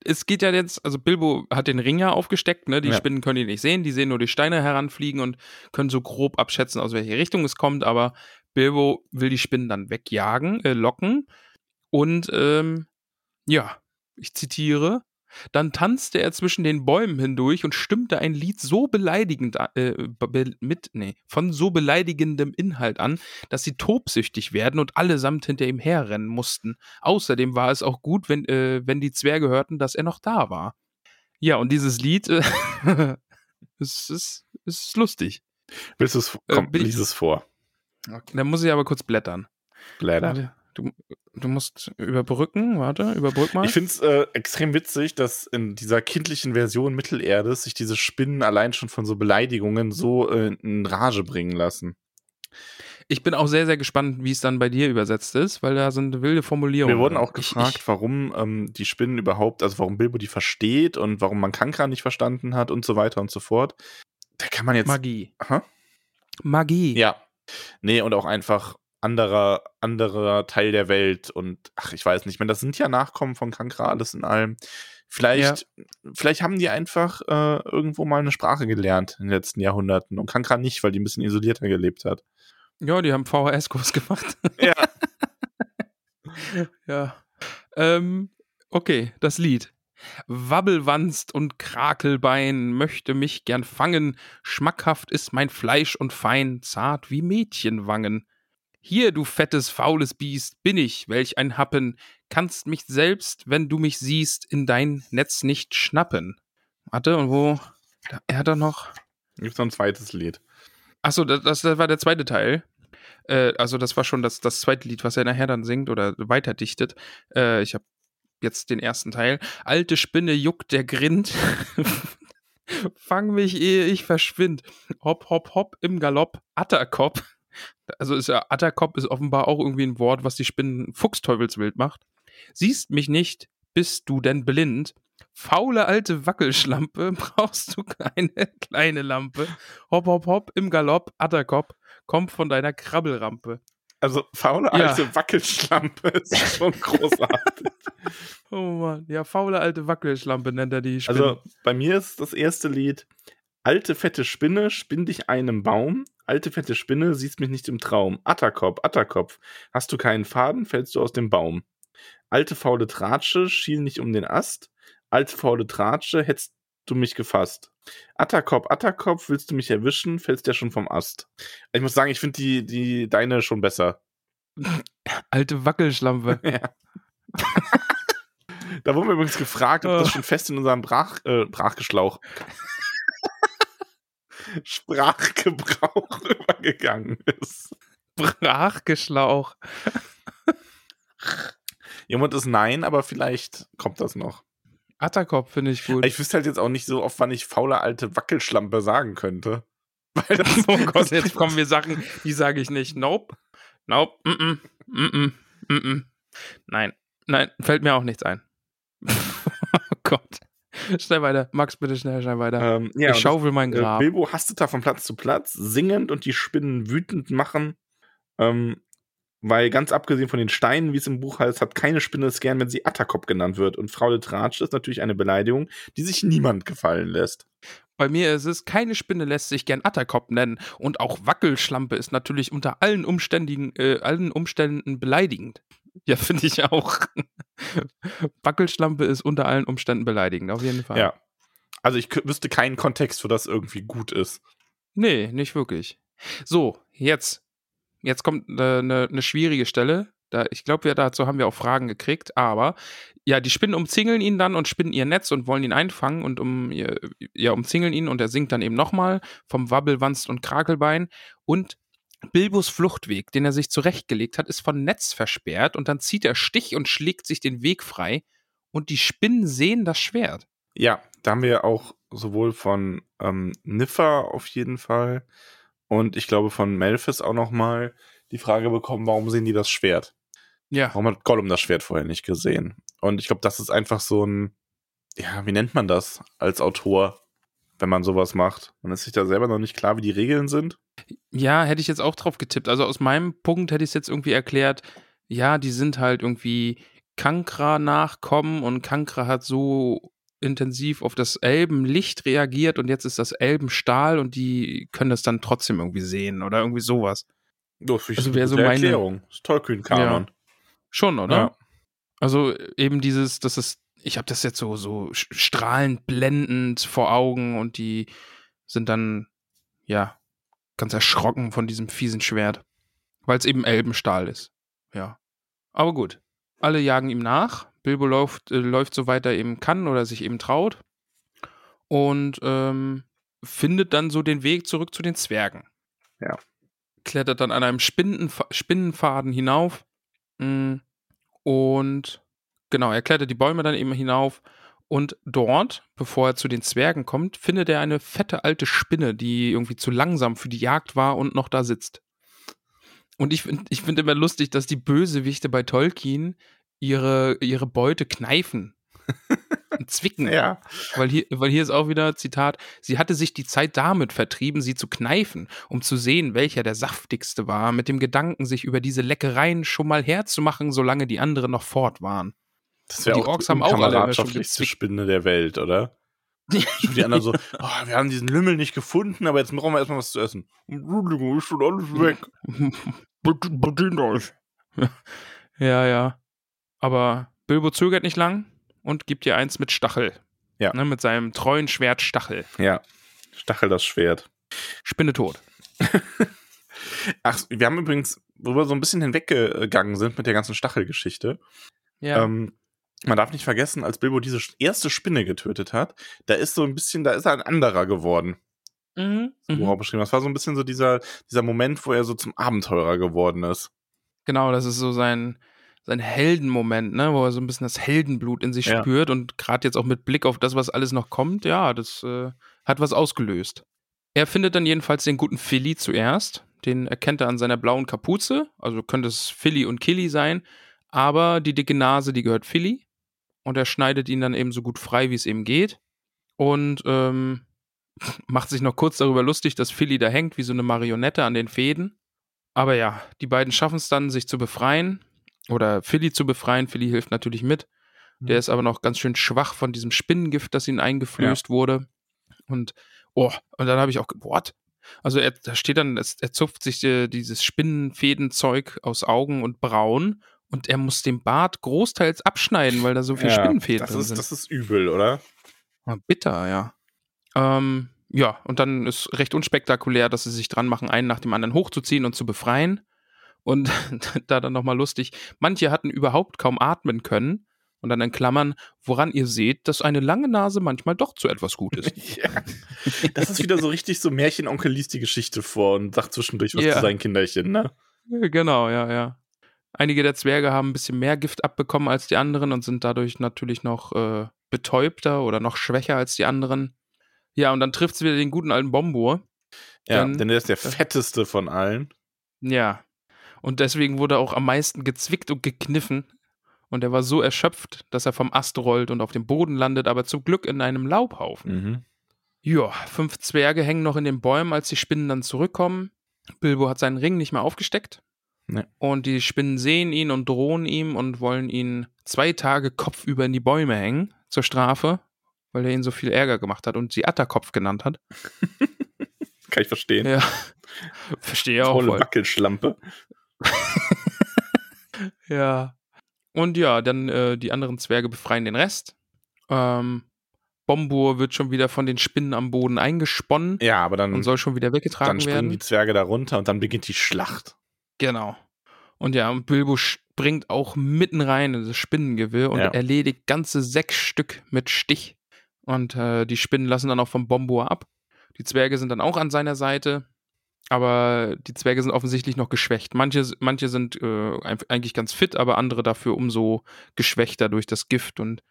es geht ja jetzt, also Bilbo hat den Ring ja aufgesteckt, ne? Die Ja. Spinnen können ihn nicht sehen, die sehen nur die Steine heranfliegen und können so grob abschätzen, aus welche Richtung es kommt, aber Bilbo will die Spinnen dann wegjagen, äh, locken und ähm, ja, ich zitiere, dann tanzte er zwischen den Bäumen hindurch und stimmte ein Lied so beleidigend äh, be mit, nee, von so beleidigendem Inhalt an, dass sie tobsüchtig werden und allesamt hinter ihm herrennen mussten. Außerdem war es auch gut, wenn, äh, wenn die Zwerge hörten, dass er noch da war. Ja, und dieses Lied äh, es ist, ist lustig. Willst du es? Äh, Komm, ich- lies es vor. Da muss ich aber kurz blättern. Blätter. Du, du musst überbrücken, warte, überbrück mal. Ich finde es äh, extrem witzig, dass in dieser kindlichen Version Mittelerdes sich diese Spinnen allein schon von so Beleidigungen so äh, in Rage bringen lassen. Ich bin auch sehr, sehr gespannt, wie es dann bei dir übersetzt ist, weil da sind wilde Formulierungen. Wir wurden auch gefragt, ich, ich, warum ähm, die Spinnen überhaupt, also warum Bilbo die versteht und warum man Kankra nicht verstanden hat und so weiter und so fort. Da kann man jetzt. Magie. Aha. Magie. Ja. Nee, und auch einfach anderer, anderer Teil der Welt und ach, ich weiß nicht, ich meine, das sind ja Nachkommen von Kankra, alles in allem. Vielleicht, ja. vielleicht haben die einfach äh, irgendwo mal eine Sprache gelernt in den letzten Jahrhunderten und Kankra nicht, weil die ein bisschen isolierter gelebt hat. Ja, die haben VHS-Kurs gemacht. Ja. ja. Ähm, okay, das Lied. Wabbelwanst und Krakelbein möchte mich gern fangen, schmackhaft ist mein Fleisch und fein, zart wie Mädchenwangen. Hier, du fettes, faules Biest, bin ich, welch ein Happen, kannst mich selbst, wenn du mich siehst, in dein Netz nicht schnappen. Warte, und wo? Da, er hat doch noch. Gibt noch ein zweites Lied. Achso, das, das, das war der zweite Teil. Äh, also, das war schon das, das zweite Lied, was er nachher dann singt oder weiterdichtet. Äh, ich habe jetzt den ersten Teil. Alte Spinne juckt der Grind. Fang mich, ehe ich verschwind. Hopp, hopp, hopp im Galopp. Atterkopf. Also ist ja, Atterkopf ist offenbar auch irgendwie ein Wort, was die Spinnen fuchsteufelswild macht. Siehst mich nicht, bist du denn blind? Faule alte Wackelschlampe, brauchst du keine kleine Lampe. Hopp, hopp, hopp, im Galopp, Atterkopf, komm von deiner Krabbelrampe. Also faule alte ja. Wackelschlampe ist schon großartig. oh Mann, ja, faule alte Wackelschlampe nennt er die Spinne. Also bei mir ist das erste Lied Alte fette Spinne, spinn dich einem Baum. Alte fette Spinne, siehst mich nicht im Traum. Atterkopf, Atterkopf, hast du keinen Faden, fällst du aus dem Baum. Alte faule Tratsche, schiel nicht um den Ast. Alte faule Tratsche, hättest du mich gefasst. Atterkopf, Atterkopf, willst du mich erwischen, fällst ja schon vom Ast. Ich muss sagen, ich finde die, die deine schon besser. Alte Wackelschlampe. ja. da wurden wir übrigens gefragt, ob das schon fest in unserem Brach, äh, Brachgeschlauch Sprachgebrauch übergegangen ist. Brachgeschlauch. Jemand ist nein, aber vielleicht kommt das noch. Atterkopf finde ich gut. Ich wüsste halt jetzt auch nicht so oft, wann ich faule alte Wackelschlampe sagen könnte. Weil das oh Gott, jetzt kommen wir Sachen, die sage ich nicht. Nope. Nope. Mm -mm. Mm -mm. Mm Nein. Nein, fällt mir auch nichts ein. Schnell weiter. Max, bitte schnell, schnell weiter. Ähm, ja, ich schaufel mein äh, Grab. Äh, Bilbo hastet da von Platz zu Platz, singend und die Spinnen wütend machen. Ähm, weil ganz abgesehen von den Steinen, wie es im Buch heißt, hat keine Spinne es gern, wenn sie Atterkopf genannt wird. Und Frau Letratsch ist natürlich eine Beleidigung, die sich niemand gefallen lässt. Bei mir ist es, keine Spinne lässt sich gern Atterkopf nennen. Und auch Wackelschlampe ist natürlich unter allen, Umständigen, äh, allen Umständen beleidigend. Ja, finde ich auch. Wackelschlampe ist unter allen Umständen beleidigend, auf jeden Fall. Ja. Also ich wüsste keinen Kontext, wo das irgendwie gut ist. Nee, nicht wirklich. So, jetzt. Jetzt kommt eine, eine, eine schwierige Stelle. Da, ich glaube, dazu haben wir auch Fragen gekriegt, aber ja, die Spinnen umzingeln ihn dann und spinnen ihr Netz und wollen ihn einfangen und um, ja, umzingeln ihn und er singt dann eben nochmal vom Wabbelwanst und Krakelbein und Bilbos Fluchtweg, den er sich zurechtgelegt hat, ist von Netz versperrt und dann zieht er Stich und schlägt sich den Weg frei und die Spinnen sehen das Schwert. Ja, da haben wir auch sowohl von ähm, Niffer auf jeden Fall und ich glaube von Melfis auch nochmal die Frage bekommen, warum sehen die das Schwert? Ja. Warum hat Gollum das Schwert vorher nicht gesehen? Und ich glaube, das ist einfach so ein, ja, wie nennt man das als Autor, wenn man sowas macht? Man ist sich da selber noch nicht klar, wie die Regeln sind. Ja, hätte ich jetzt auch drauf getippt. Also aus meinem Punkt hätte ich es jetzt irgendwie erklärt, ja, die sind halt irgendwie Kankra-Nachkommen und Kankra hat so intensiv auf das Elbenlicht reagiert und jetzt ist das Elbenstahl und die können das dann trotzdem irgendwie sehen oder irgendwie sowas. Das also wäre so meine Erklärung. Das ist Tollkühn-Kanon. Ja. Schon, oder? Ja. Also eben dieses, das ist, ich habe das jetzt so, so strahlend blendend vor Augen und die sind dann, ja, ganz erschrocken von diesem fiesen Schwert. Weil es eben Elbenstahl ist. Ja. Aber gut. Alle jagen ihm nach. Bilbo läuft, äh, läuft so weit er eben kann oder sich eben traut. Und ähm, findet dann so den Weg zurück zu den Zwergen. Ja. klettert dann an einem Spinnenf Spinnenfaden hinauf. Mm, und genau, er klettert die Bäume dann eben hinauf. Und dort, bevor er zu den Zwergen kommt, findet er eine fette alte Spinne, die irgendwie zu langsam für die Jagd war und noch da sitzt. Und ich finde ich find immer lustig, dass die Bösewichte bei Tolkien ihre, ihre Beute kneifen. und zwicken. Ja. Weil hier, weil hier ist auch wieder Zitat, sie hatte sich die Zeit damit vertrieben, sie zu kneifen, um zu sehen, welcher der saftigste war, mit dem Gedanken, sich über diese Leckereien schon mal herzumachen, solange die anderen noch fort waren. Das wäre auch Orks die haben auch kameradschaftlichste. Spinne der Welt, oder? Und die anderen so, oh, wir haben diesen Lümmel nicht gefunden, aber jetzt brauchen wir erstmal was zu essen. Entschuldigung, ist schon alles weg. Bedient euch. Ja, ja. Aber Bilbo zögert nicht lang und gibt ihr eins mit Stachel. Ja. Ne, mit seinem treuen Schwert Stachel. Ja. Stachel das Schwert. Spinne tot. Ach, wir haben übrigens, wo wir so ein bisschen hinweggegangen sind mit der ganzen Stachelgeschichte. Ja. Ähm, man darf nicht vergessen, als Bilbo diese erste Spinne getötet hat, da ist so ein bisschen, da ist er ein anderer geworden. mhm. So Mhm. beschrieben. Das war so ein bisschen so dieser, dieser Moment, wo er so zum Abenteurer geworden ist. Genau, das ist so sein, sein Heldenmoment, ne, wo er so ein bisschen das Heldenblut in sich Ja. spürt und gerade jetzt auch mit Blick auf das, was alles noch kommt, ja, das äh, hat was ausgelöst. Er findet dann jedenfalls den guten Philly zuerst. Den erkennt er an seiner blauen Kapuze. Also könnte es Philly und Killy sein. Aber die dicke Nase, die gehört Philly. Und er schneidet ihn dann eben so gut frei, wie es eben geht. Und ähm, macht sich noch kurz darüber lustig, dass Philly da hängt, wie so eine Marionette an den Fäden. Aber ja, die beiden schaffen es dann, sich zu befreien. Oder Philly zu befreien. Philly hilft natürlich mit. Der ist aber noch ganz schön schwach von diesem Spinnengift, das ihm eingeflößt wurde. Und, oh, und dann habe ich auch, what? Also er, da steht dann, es, er zupft sich äh, dieses Spinnenfädenzeug aus Augen und Brauen und er muss den Bart großteils abschneiden, weil da so viele Ja, Spinnenfäden das drin ist, sind. das ist übel, oder? Bitter, ja. Ähm, ja, und dann ist recht unspektakulär, dass sie sich dran machen, einen nach dem anderen hochzuziehen und zu befreien. Und da dann nochmal lustig, manche hatten überhaupt kaum atmen können. Und dann in Klammern, woran ihr seht, dass eine lange Nase manchmal doch zu etwas gut ist. Ja. Das ist wieder so richtig so Märchenonkel liest die Geschichte vor und sagt zwischendurch was Ja. zu seinen Kinderchen, ne? genau, ja, ja. Einige der Zwerge haben ein bisschen mehr Gift abbekommen als die anderen und sind dadurch natürlich noch äh, betäubter oder noch schwächer als die anderen. Ja, und dann trifft es wieder den guten alten Bombur. Ja, Dann- denn der ist der fetteste von allen. Ja. Und deswegen wurde er auch am meisten gezwickt und gekniffen. Und er war so erschöpft, dass er vom Ast rollt und auf dem Boden landet, aber zum Glück in einem Laubhaufen. Mhm. Ja, fünf Zwerge hängen noch in den Bäumen, als die Spinnen dann zurückkommen. Bilbo hat seinen Ring nicht mehr aufgesteckt. Nee. Und die Spinnen sehen ihn und drohen ihm und wollen ihn zwei Tage kopfüber in die Bäume hängen zur Strafe, weil er ihnen so viel Ärger gemacht hat und sie Atterkopf genannt hat. Kann ich verstehen. Ja. Verstehe auch Tolle voll. Wackelschlampe. Ja. Und ja, dann äh, die anderen Zwerge befreien den Rest. Ähm, Bombur wird schon wieder von den Spinnen am Boden eingesponnen Ja, aber dann, und soll schon wieder weggetragen dann springen werden. die Zwerge da runter und dann beginnt die Schlacht. Genau. Und ja, und Bilbo springt auch mitten rein in das Spinnengewirr und Ja. erledigt ganze sechs Stück mit Stich. Und äh, die Spinnen lassen dann auch vom Bombur ab. Die Zwerge sind dann auch an seiner Seite. Aber die Zwerge sind offensichtlich noch geschwächt. Manche, manche sind äh, eigentlich ganz fit, aber andere dafür umso geschwächter durch das Gift und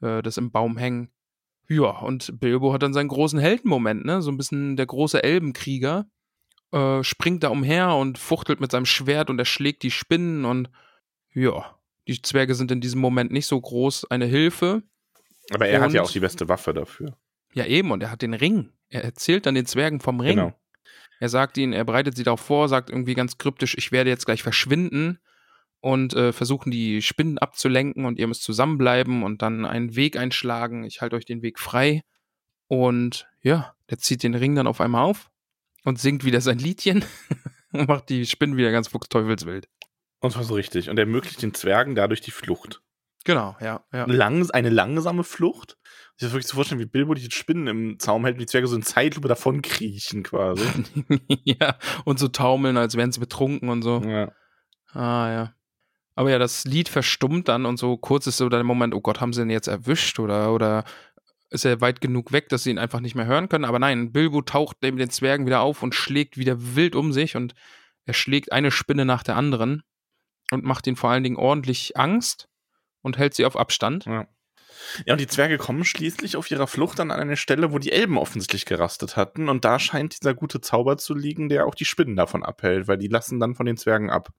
äh, das im Baum hängen. Ja, und Bilbo hat dann seinen großen Heldenmoment, ne? So ein bisschen der große Elbenkrieger. Äh, springt da umher und fuchtelt mit seinem Schwert und erschlägt die Spinnen und ja, die Zwerge sind in diesem Moment nicht so groß eine Hilfe. Aber er hat ja Und- auch die beste Waffe dafür. Ja, eben, und er hat den Ring. Er erzählt dann den Zwergen vom Ring. Genau. Er sagt ihnen, er bereitet sie darauf vor, sagt irgendwie ganz kryptisch, ich werde jetzt gleich verschwinden und äh, versuchen die Spinnen abzulenken und ihr müsst zusammenbleiben und dann einen Weg einschlagen. Ich halte euch den Weg frei. Und ja, der zieht den Ring dann auf einmal auf und singt wieder sein Liedchen und macht die Spinnen wieder ganz fuchsteufelswild. Und zwar so richtig. Und ermöglicht den Zwergen dadurch die Flucht. Genau, ja, ja. Lang, eine langsame Flucht. Sich das wirklich zu vorstellen, wie Bilbo die Spinnen im Zaum hält und die Zwerge so in Zeitlupe davon kriechen quasi. ja, und so taumeln, als wären sie betrunken und so. ja. Ah, ja. Aber ja, das Lied verstummt dann und so kurz ist so der Moment, oh Gott, haben sie ihn jetzt erwischt oder, oder ist er weit genug weg, dass sie ihn einfach nicht mehr hören können? Aber nein, Bilbo taucht neben den Zwergen wieder auf und schlägt wieder wild um sich und Er schlägt eine Spinne nach der anderen und macht ihnen vor allen Dingen ordentlich Angst und hält sie auf Abstand. Ja. Ja, und die Zwerge kommen schließlich auf ihrer Flucht dann an eine Stelle, wo die Elben offensichtlich gerastet hatten. Und da scheint dieser gute Zauber zu liegen, der auch die Spinnen davon abhält, weil die lassen dann von den Zwergen ab.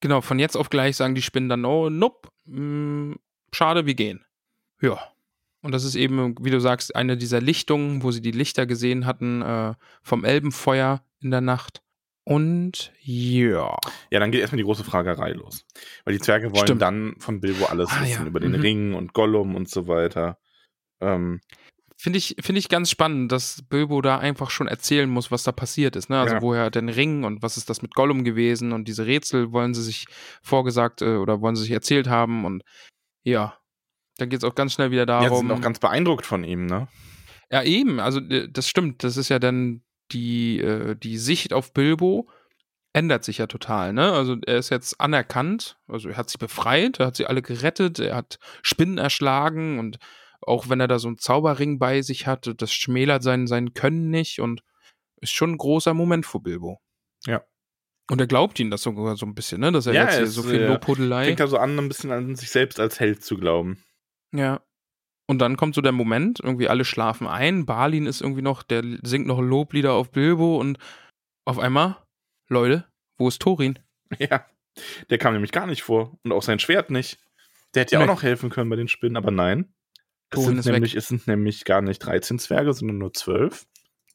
Genau, von jetzt auf gleich sagen die Spinnen dann, oh, nope, mh, mm, schade, wir gehen. Ja. Und das ist eben, wie du sagst, eine dieser Lichtungen, wo sie die Lichter gesehen hatten äh, vom Elbenfeuer in der Nacht. Und ja. Ja, dann geht erstmal die große Fragerei los. Weil die Zwerge wollen Stimmt. dann von Bilbo alles ah, wissen ja. über den mhm. Ring und Gollum und so weiter. Ähm, Finde ich, find ich ganz spannend, dass Bilbo da einfach schon erzählen muss, was da passiert ist. Ne? Also ja. woher den Ring und was ist das mit Gollum gewesen und diese Rätsel wollen sie sich vorgesagt äh, oder wollen sie sich erzählt haben und ja, dann geht es auch ganz schnell wieder darum. Ja, sind auch ganz beeindruckt von ihm, ne? Ja, eben, also das stimmt. Das ist ja dann die, äh, die Sicht auf Bilbo ändert sich ja total, ne? Also er ist jetzt anerkannt, also er hat sie befreit, er hat sie alle gerettet, er hat Spinnen erschlagen und auch wenn er da so einen Zauberring bei sich hat, das schmälert sein, sein Können nicht und ist schon ein großer Moment für Bilbo. Ja. Und er glaubt ihm das sogar so ein bisschen, ne? Dass er ja, jetzt hier so viel äh, Lobhudelei. Fängt er so an, ein bisschen an sich selbst als Held zu glauben. Ja. Und dann kommt so der Moment, irgendwie alle schlafen ein, Balin ist irgendwie noch, der singt noch Loblieder auf Bilbo und auf einmal, Leute, wo ist Thorin? Ja, der kam nämlich gar nicht vor und auch sein Schwert nicht. Der hätte ja auch noch helfen können bei den Spinnen, aber nein. Es sind, nämlich, es sind nämlich gar nicht 13 Zwerge, sondern nur 12.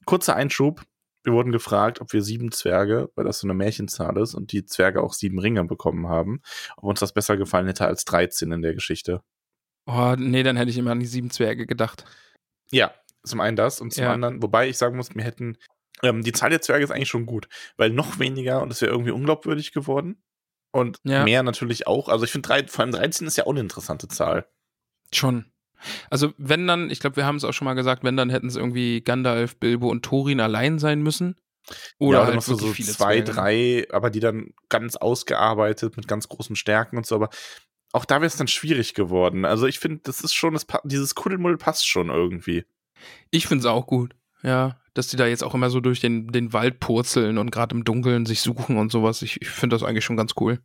Kurzer Einschub. Wir wurden gefragt, ob wir sieben Zwerge, weil das so eine Märchenzahl ist und die Zwerge auch sieben Ringe bekommen haben, ob uns das besser gefallen hätte als 13 in der Geschichte. Oh, nee, dann hätte ich immer an die sieben Zwerge gedacht. Ja, zum einen das und zum ja. anderen, wobei ich sagen muss, wir hätten, ähm, die Zahl der Zwerge ist eigentlich schon gut, weil noch weniger und es wäre irgendwie unglaubwürdig geworden. Und ja. mehr natürlich auch. Also ich finde, vor allem 13 ist ja auch eine interessante Zahl. Schon. Also wenn dann, ich glaube, wir haben es auch schon mal gesagt, wenn dann hätten es irgendwie Gandalf, Bilbo und Thorin allein sein müssen. Oder ja, halt so, so zwei, Zwerge. drei, aber die dann ganz ausgearbeitet mit ganz großen Stärken und so. Aber auch da wäre es dann schwierig geworden. Also ich finde, das ist schon, das, dieses Kuddelmuddel passt schon irgendwie. Ich finde es auch gut, ja, dass die da jetzt auch immer so durch den, den Wald purzeln und gerade im Dunkeln sich suchen und sowas. Ich, ich finde das eigentlich schon ganz cool.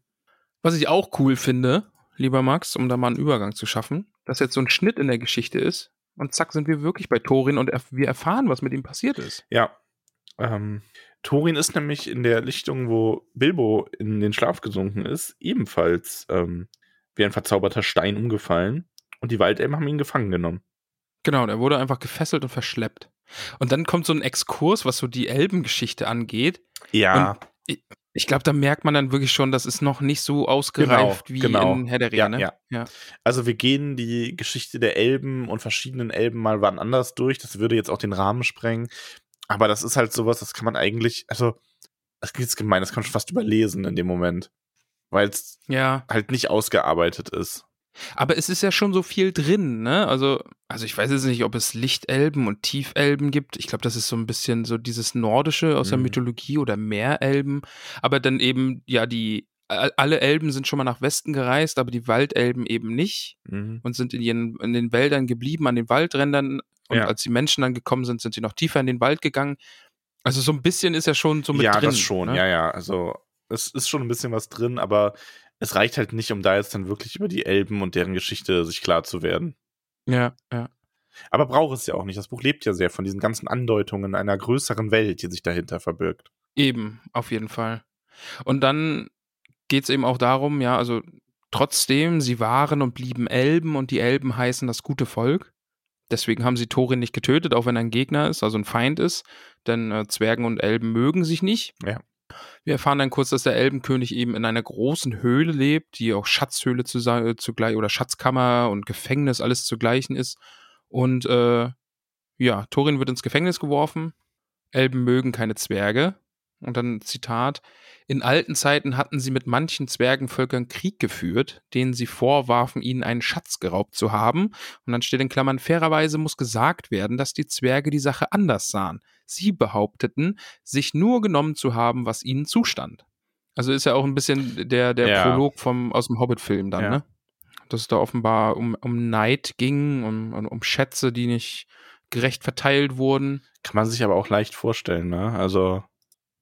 Was ich auch cool finde, lieber Max, um da mal einen Übergang zu schaffen, dass jetzt so ein Schnitt in der Geschichte ist und zack sind wir wirklich bei Thorin und wir erfahren, was mit ihm passiert ist. Ja. Ähm, Thorin ist nämlich in der Lichtung, wo Bilbo in den Schlaf gesunken ist, ebenfalls ähm, wie ein verzauberter Stein umgefallen und die Waldelben haben ihn gefangen genommen. Genau, der wurde einfach gefesselt und verschleppt. Und dann kommt so ein Exkurs, was so die Elbengeschichte angeht. Ja. Und ich, ich glaube, da merkt man dann wirklich schon, das ist noch nicht so ausgereift genau, wie genau. in Herr der Ringe. Ja, ne? ja. ja. Also wir gehen die Geschichte der Elben und verschiedenen Elben mal wann anders durch. Das würde jetzt auch den Rahmen sprengen. Aber das ist halt sowas, das kann man eigentlich, also, das jetzt gemein, das kann man schon fast überlesen in dem Moment weil es ja. halt nicht ausgearbeitet ist. Aber es ist ja schon so viel drin, ne? Also, also ich weiß jetzt nicht, ob es Lichtelben und Tiefelben gibt. Ich glaube, das ist so ein bisschen so dieses Nordische aus mhm. der Mythologie oder Meerelben. Aber dann eben, ja, die, alle Elben sind schon mal nach Westen gereist, aber die Waldelben eben nicht mhm. und sind in, ihren, in den Wäldern geblieben, an den Waldrändern. Und ja. als die Menschen dann gekommen sind, sind sie noch tiefer in den Wald gegangen. Also so ein bisschen ist ja schon so mit ja, drin. Ja, das schon, ne? ja, ja. Also es ist schon ein bisschen was drin, aber es reicht halt nicht, um da jetzt dann wirklich über die Elben und deren Geschichte sich klar zu werden. Ja, ja. Aber braucht es ja auch nicht. Das Buch lebt ja sehr von diesen ganzen Andeutungen einer größeren Welt, die sich dahinter verbirgt. Eben, auf jeden Fall. Und dann geht es eben auch darum, ja, also trotzdem, sie waren und blieben Elben und die Elben heißen das gute Volk. Deswegen haben sie Thorin nicht getötet, auch wenn er ein Gegner ist, also ein Feind ist. Denn äh, Zwergen und Elben mögen sich nicht. Ja. Wir erfahren dann kurz, dass der Elbenkönig eben in einer großen Höhle lebt, die auch Schatzhöhle zu, zugleich oder Schatzkammer und Gefängnis alles zugleichen ist. Und äh, ja, Thorin wird ins Gefängnis geworfen. Elben mögen keine Zwerge. Und dann Zitat: In alten Zeiten hatten sie mit manchen Zwergenvölkern Krieg geführt, denen sie vorwarfen, ihnen einen Schatz geraubt zu haben. Und dann steht in Klammern: Fairerweise muss gesagt werden, dass die Zwerge die Sache anders sahen. Sie behaupteten, sich nur genommen zu haben, was ihnen zustand. Also ist ja auch ein bisschen der, der ja. Prolog vom, aus dem Hobbit-Film dann, ja. ne? Dass es da offenbar um, um Neid ging, um, um Schätze, die nicht gerecht verteilt wurden. Kann man sich aber auch leicht vorstellen, ne? Also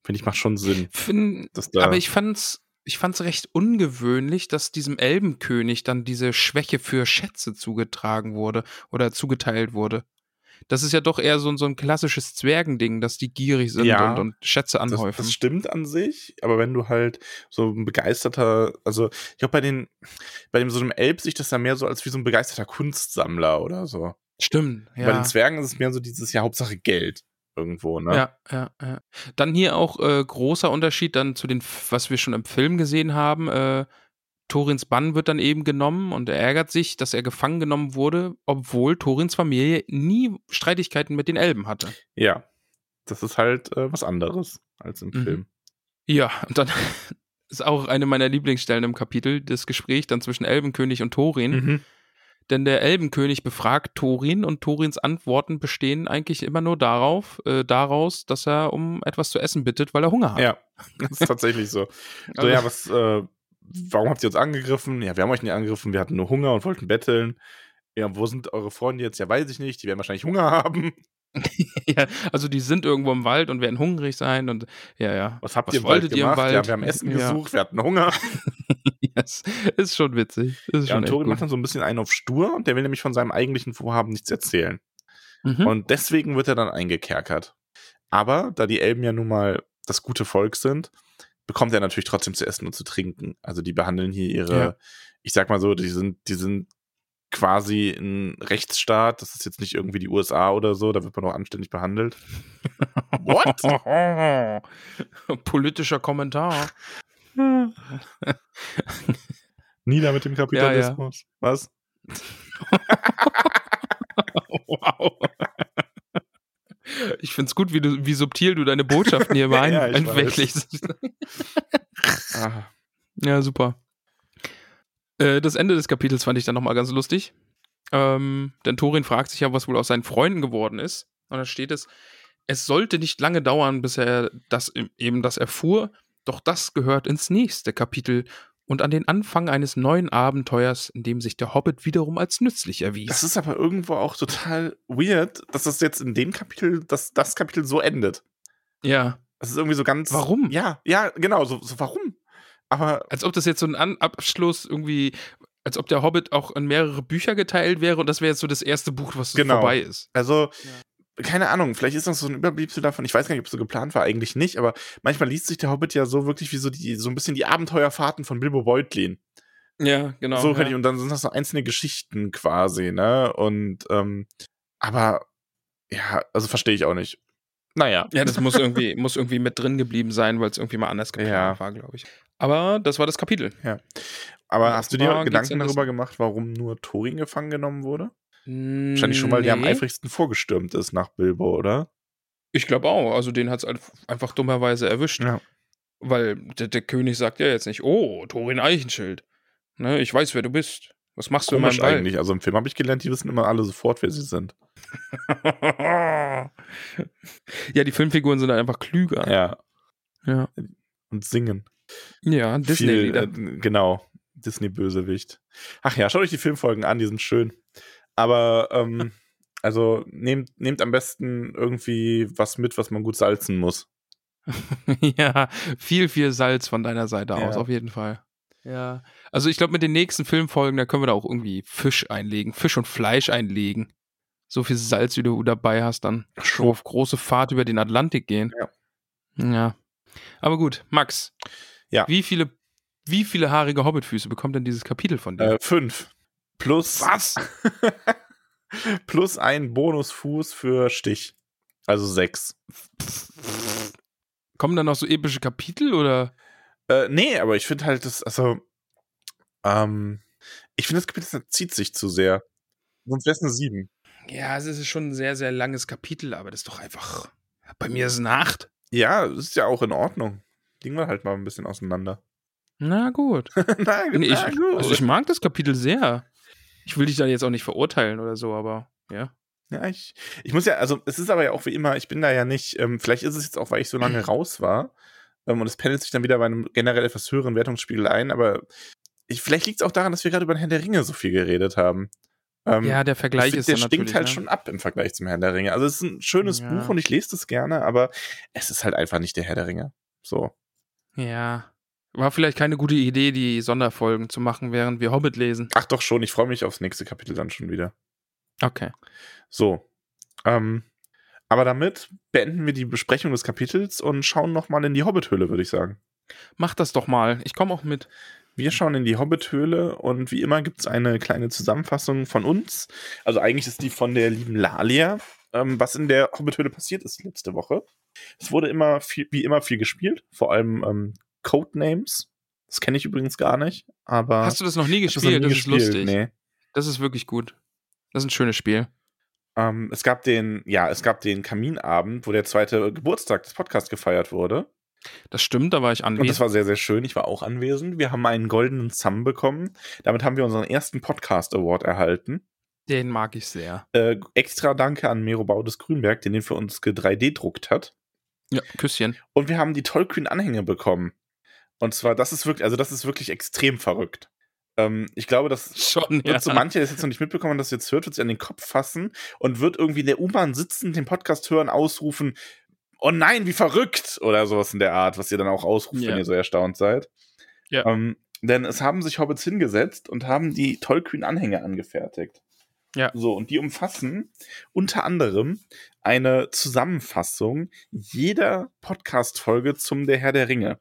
Finde ich, macht schon Sinn. Find, aber ich fand's, ich fand's recht ungewöhnlich, dass diesem Elbenkönig dann diese Schwäche für Schätze zugetragen wurde oder zugeteilt wurde. Das ist ja doch eher so, so ein klassisches Zwergending, dass die gierig sind ja, und, und, Schätze anhäufen. Das, das, stimmt an sich, aber wenn du halt so ein begeisterter, also ich glaube bei den, bei dem so einem Elb sich das dann mehr so als wie so ein begeisterter Kunstsammler oder so. Stimmt, ja. Bei den Zwergen ist es mehr so dieses, ja, Hauptsache Geld irgendwo, ne? Ja, ja, ja. Dann hier auch äh, großer Unterschied dann zu den, was wir schon im Film gesehen haben. Äh, Torins Bann wird dann eben genommen und er ärgert sich, dass er gefangen genommen wurde, obwohl Torins Familie nie Streitigkeiten mit den Elben hatte. Ja, das ist halt äh, was anderes als im mhm. Film. Ja, und dann ist auch eine meiner Lieblingsstellen im Kapitel, das Gespräch dann zwischen Elbenkönig und Thorin. Mhm. Denn der Elbenkönig befragt Thorin und Thorins Antworten bestehen eigentlich immer nur darauf, äh, daraus, dass er um etwas zu essen bittet, weil er Hunger hat. Ja, das ist tatsächlich so. so also, ja, was, äh, warum habt ihr uns angegriffen? Ja, wir haben euch nicht angegriffen, wir hatten nur Hunger und wollten betteln. Ja, wo sind eure Freunde jetzt? Ja, weiß ich nicht, die werden wahrscheinlich Hunger haben. ja, also die sind irgendwo im Wald und werden hungrig sein und ja, ja. Was habt Was ihr im Wald gemacht? Im Wald? Ja, wir haben Essen ja. gesucht, wir hatten Hunger. yes. Ist schon witzig. Ist ja, und Tori macht dann so ein bisschen einen auf stur und der will nämlich von seinem eigentlichen Vorhaben nichts erzählen. Mhm. Und deswegen wird er dann eingekerkert. Aber da die Elben ja nun mal das gute Volk sind, bekommt er natürlich trotzdem zu essen und zu trinken. Also die behandeln hier ihre, ja. ich sag mal so, die sind, die sind quasi ein Rechtsstaat. Das ist jetzt nicht irgendwie die USA oder so, da wird man auch anständig behandelt. What? Politischer Kommentar. Nieder mit dem Kapitalismus. Ja, ja. Was? wow. Ich find's gut, wie, du, wie subtil du deine Botschaften hier ein, ja, ah. Ja, super. Äh, das Ende des Kapitels fand ich dann nochmal ganz lustig. Ähm, denn Thorin fragt sich ja, was wohl aus seinen Freunden geworden ist. Und da steht es, es sollte nicht lange dauern, bis er das eben das erfuhr, doch das gehört ins nächste Kapitel und an den Anfang eines neuen Abenteuers, in dem sich der Hobbit wiederum als nützlich erwies. Das ist aber irgendwo auch total weird, dass das jetzt in dem Kapitel, dass das Kapitel so endet. Ja. Das ist irgendwie so ganz. Warum? Ja, ja, genau, so, so warum? Aber. Als ob das jetzt so ein An Abschluss irgendwie, als ob der Hobbit auch in mehrere Bücher geteilt wäre und das wäre jetzt so das erste Buch, was genau. vorbei ist. Also, ja keine Ahnung, vielleicht ist das so ein Überbliebsel davon. Ich weiß gar nicht, ob es so geplant war, eigentlich nicht, aber manchmal liest sich der Hobbit ja so wirklich wie so die, so ein bisschen die Abenteuerfahrten von Bilbo Beutlin. Ja, genau. So ja. und dann sind das so einzelne Geschichten quasi, ne? Und, ähm, aber, ja, also verstehe ich auch nicht. Naja. Ja, das muss irgendwie, muss irgendwie mit drin geblieben sein, weil es irgendwie mal anders geplant ja. war, glaube ich. Aber das war das Kapitel. Ja. Aber hast du dir Gedanken darüber gemacht, warum nur Thorin gefangen genommen wurde? Wahrscheinlich schon, weil nee. der am eifrigsten vorgestürmt ist nach Bilbo, oder? Ich glaube auch. Also den hat es einfach dummerweise erwischt. Ja. Weil der, der, König sagt ja jetzt nicht, oh, Thorin Eichenschild. Ne, ich weiß, wer du bist. Was machst Komisch du in meinem eigentlich. Also im Film habe ich gelernt, die wissen immer alle sofort, wer sie sind. ja, die Filmfiguren sind einfach klüger. Ja. Ja. Und singen. Ja, Disney-Lieder. Äh, genau. Disney-Bösewicht. Ach ja, schaut euch die Filmfolgen an, die sind schön. Aber ähm, also nehmt, nehmt am besten irgendwie was mit, was man gut salzen muss. ja, viel, viel Salz von deiner Seite ja. aus, auf jeden Fall. Ja. Also ich glaube, mit den nächsten Filmfolgen, da können wir da auch irgendwie Fisch einlegen, Fisch und Fleisch einlegen. So viel Salz, wie du dabei hast, dann schon auf große Fahrt über den Atlantik gehen. Ja. Ja. Aber gut, Max. Ja. Wie viele, wie viele haarige Hobbitfüße bekommt denn dieses Kapitel von dir? Äh, fünf. Plus. Was? plus ein Bonusfuß für Stich. Also sechs. Kommen dann noch so epische Kapitel oder? Äh, nee, aber ich finde halt das, also, ähm, ich finde das Kapitel das zieht sich zu sehr. Sonst wäre es eine sieben. Ja, es ist schon ein sehr, sehr langes Kapitel, aber das ist doch einfach. Bei mir ist es eine acht. Ja, das ist ja auch in Ordnung. Liegen wir halt mal ein bisschen auseinander. Na gut. na, nee, ich, gut. Also ich mag das Kapitel sehr. Ich will dich da jetzt auch nicht verurteilen oder so, aber ja. Ja, ich, ich muss ja, also es ist aber ja auch wie immer, ich bin da ja nicht, ähm, vielleicht ist es jetzt auch, weil ich so lange raus war ähm, und es pendelt sich dann wieder bei einem generell etwas höheren Wertungsspiegel ein, aber ich, vielleicht liegt es auch daran, dass wir gerade über den Herrn der Ringe so viel geredet haben. Ähm, ja, der Vergleich find, ist der dann stinkt halt ne? schon ab im Vergleich zum Herrn der Ringe. Also es ist ein schönes Ja. Buch und ich lese das gerne, aber es ist halt einfach nicht der Herr der Ringe. So. Ja. War vielleicht keine gute Idee, die Sonderfolgen zu machen, während wir Hobbit lesen. Ach doch schon, ich freue mich aufs nächste Kapitel dann schon wieder. Okay. So. Ähm, aber damit beenden wir die Besprechung des Kapitels und schauen nochmal in die Hobbithöhle, würde ich sagen. Mach das doch mal. Ich komme auch mit. Wir schauen in die Hobbithöhle und wie immer gibt es eine kleine Zusammenfassung von uns. Also eigentlich ist die von der lieben Lalia, ähm, was in der Hobbithöhle passiert ist letzte Woche. Es wurde immer viel, wie immer viel gespielt, vor allem ähm, Codenames. Das kenne ich übrigens gar nicht, aber Hast du das noch nie hab das gespielt? nie Das ist lustig. Nee. Das ist wirklich gut. Das ist ein schönes Spiel. Ähm, es gab den, ja, es gab den Kaminabend, wo der zweite Geburtstag des Podcasts gefeiert wurde. Das stimmt, da war ich Und das anwesend. war sehr, sehr schön. Ich war auch anwesend. Wir haben einen goldenen Thumb bekommen. Damit haben wir unseren ersten Podcast Award erhalten. Den mag ich sehr. Äh, extra danke an Mero Baudes Grünberg, der den für uns 3D-druckt hat. Ja, Küsschen. Und wir haben die Tollkühn-Anhänge bekommen. Und zwar, das ist wirklich, also das ist wirklich extrem verrückt. Ähm, ich glaube, das Schon, wird so manche, der es jetzt noch nicht mitbekommen, das jetzt hört, wird sich an den Kopf fassen und wird irgendwie in der U-Bahn sitzen, den Podcast hören, ausrufen, oh nein, wie verrückt! Oder sowas in der Art, was ihr dann auch ausruft, Ja. wenn ihr so erstaunt seid. Ja. Ähm, denn es haben sich Hobbits hingesetzt und haben die Tollkühn-Anhänge angefertigt. Ja. So, und die umfassen unter anderem eine Zusammenfassung jeder Podcast-Folge zum Der Herr der Ringe.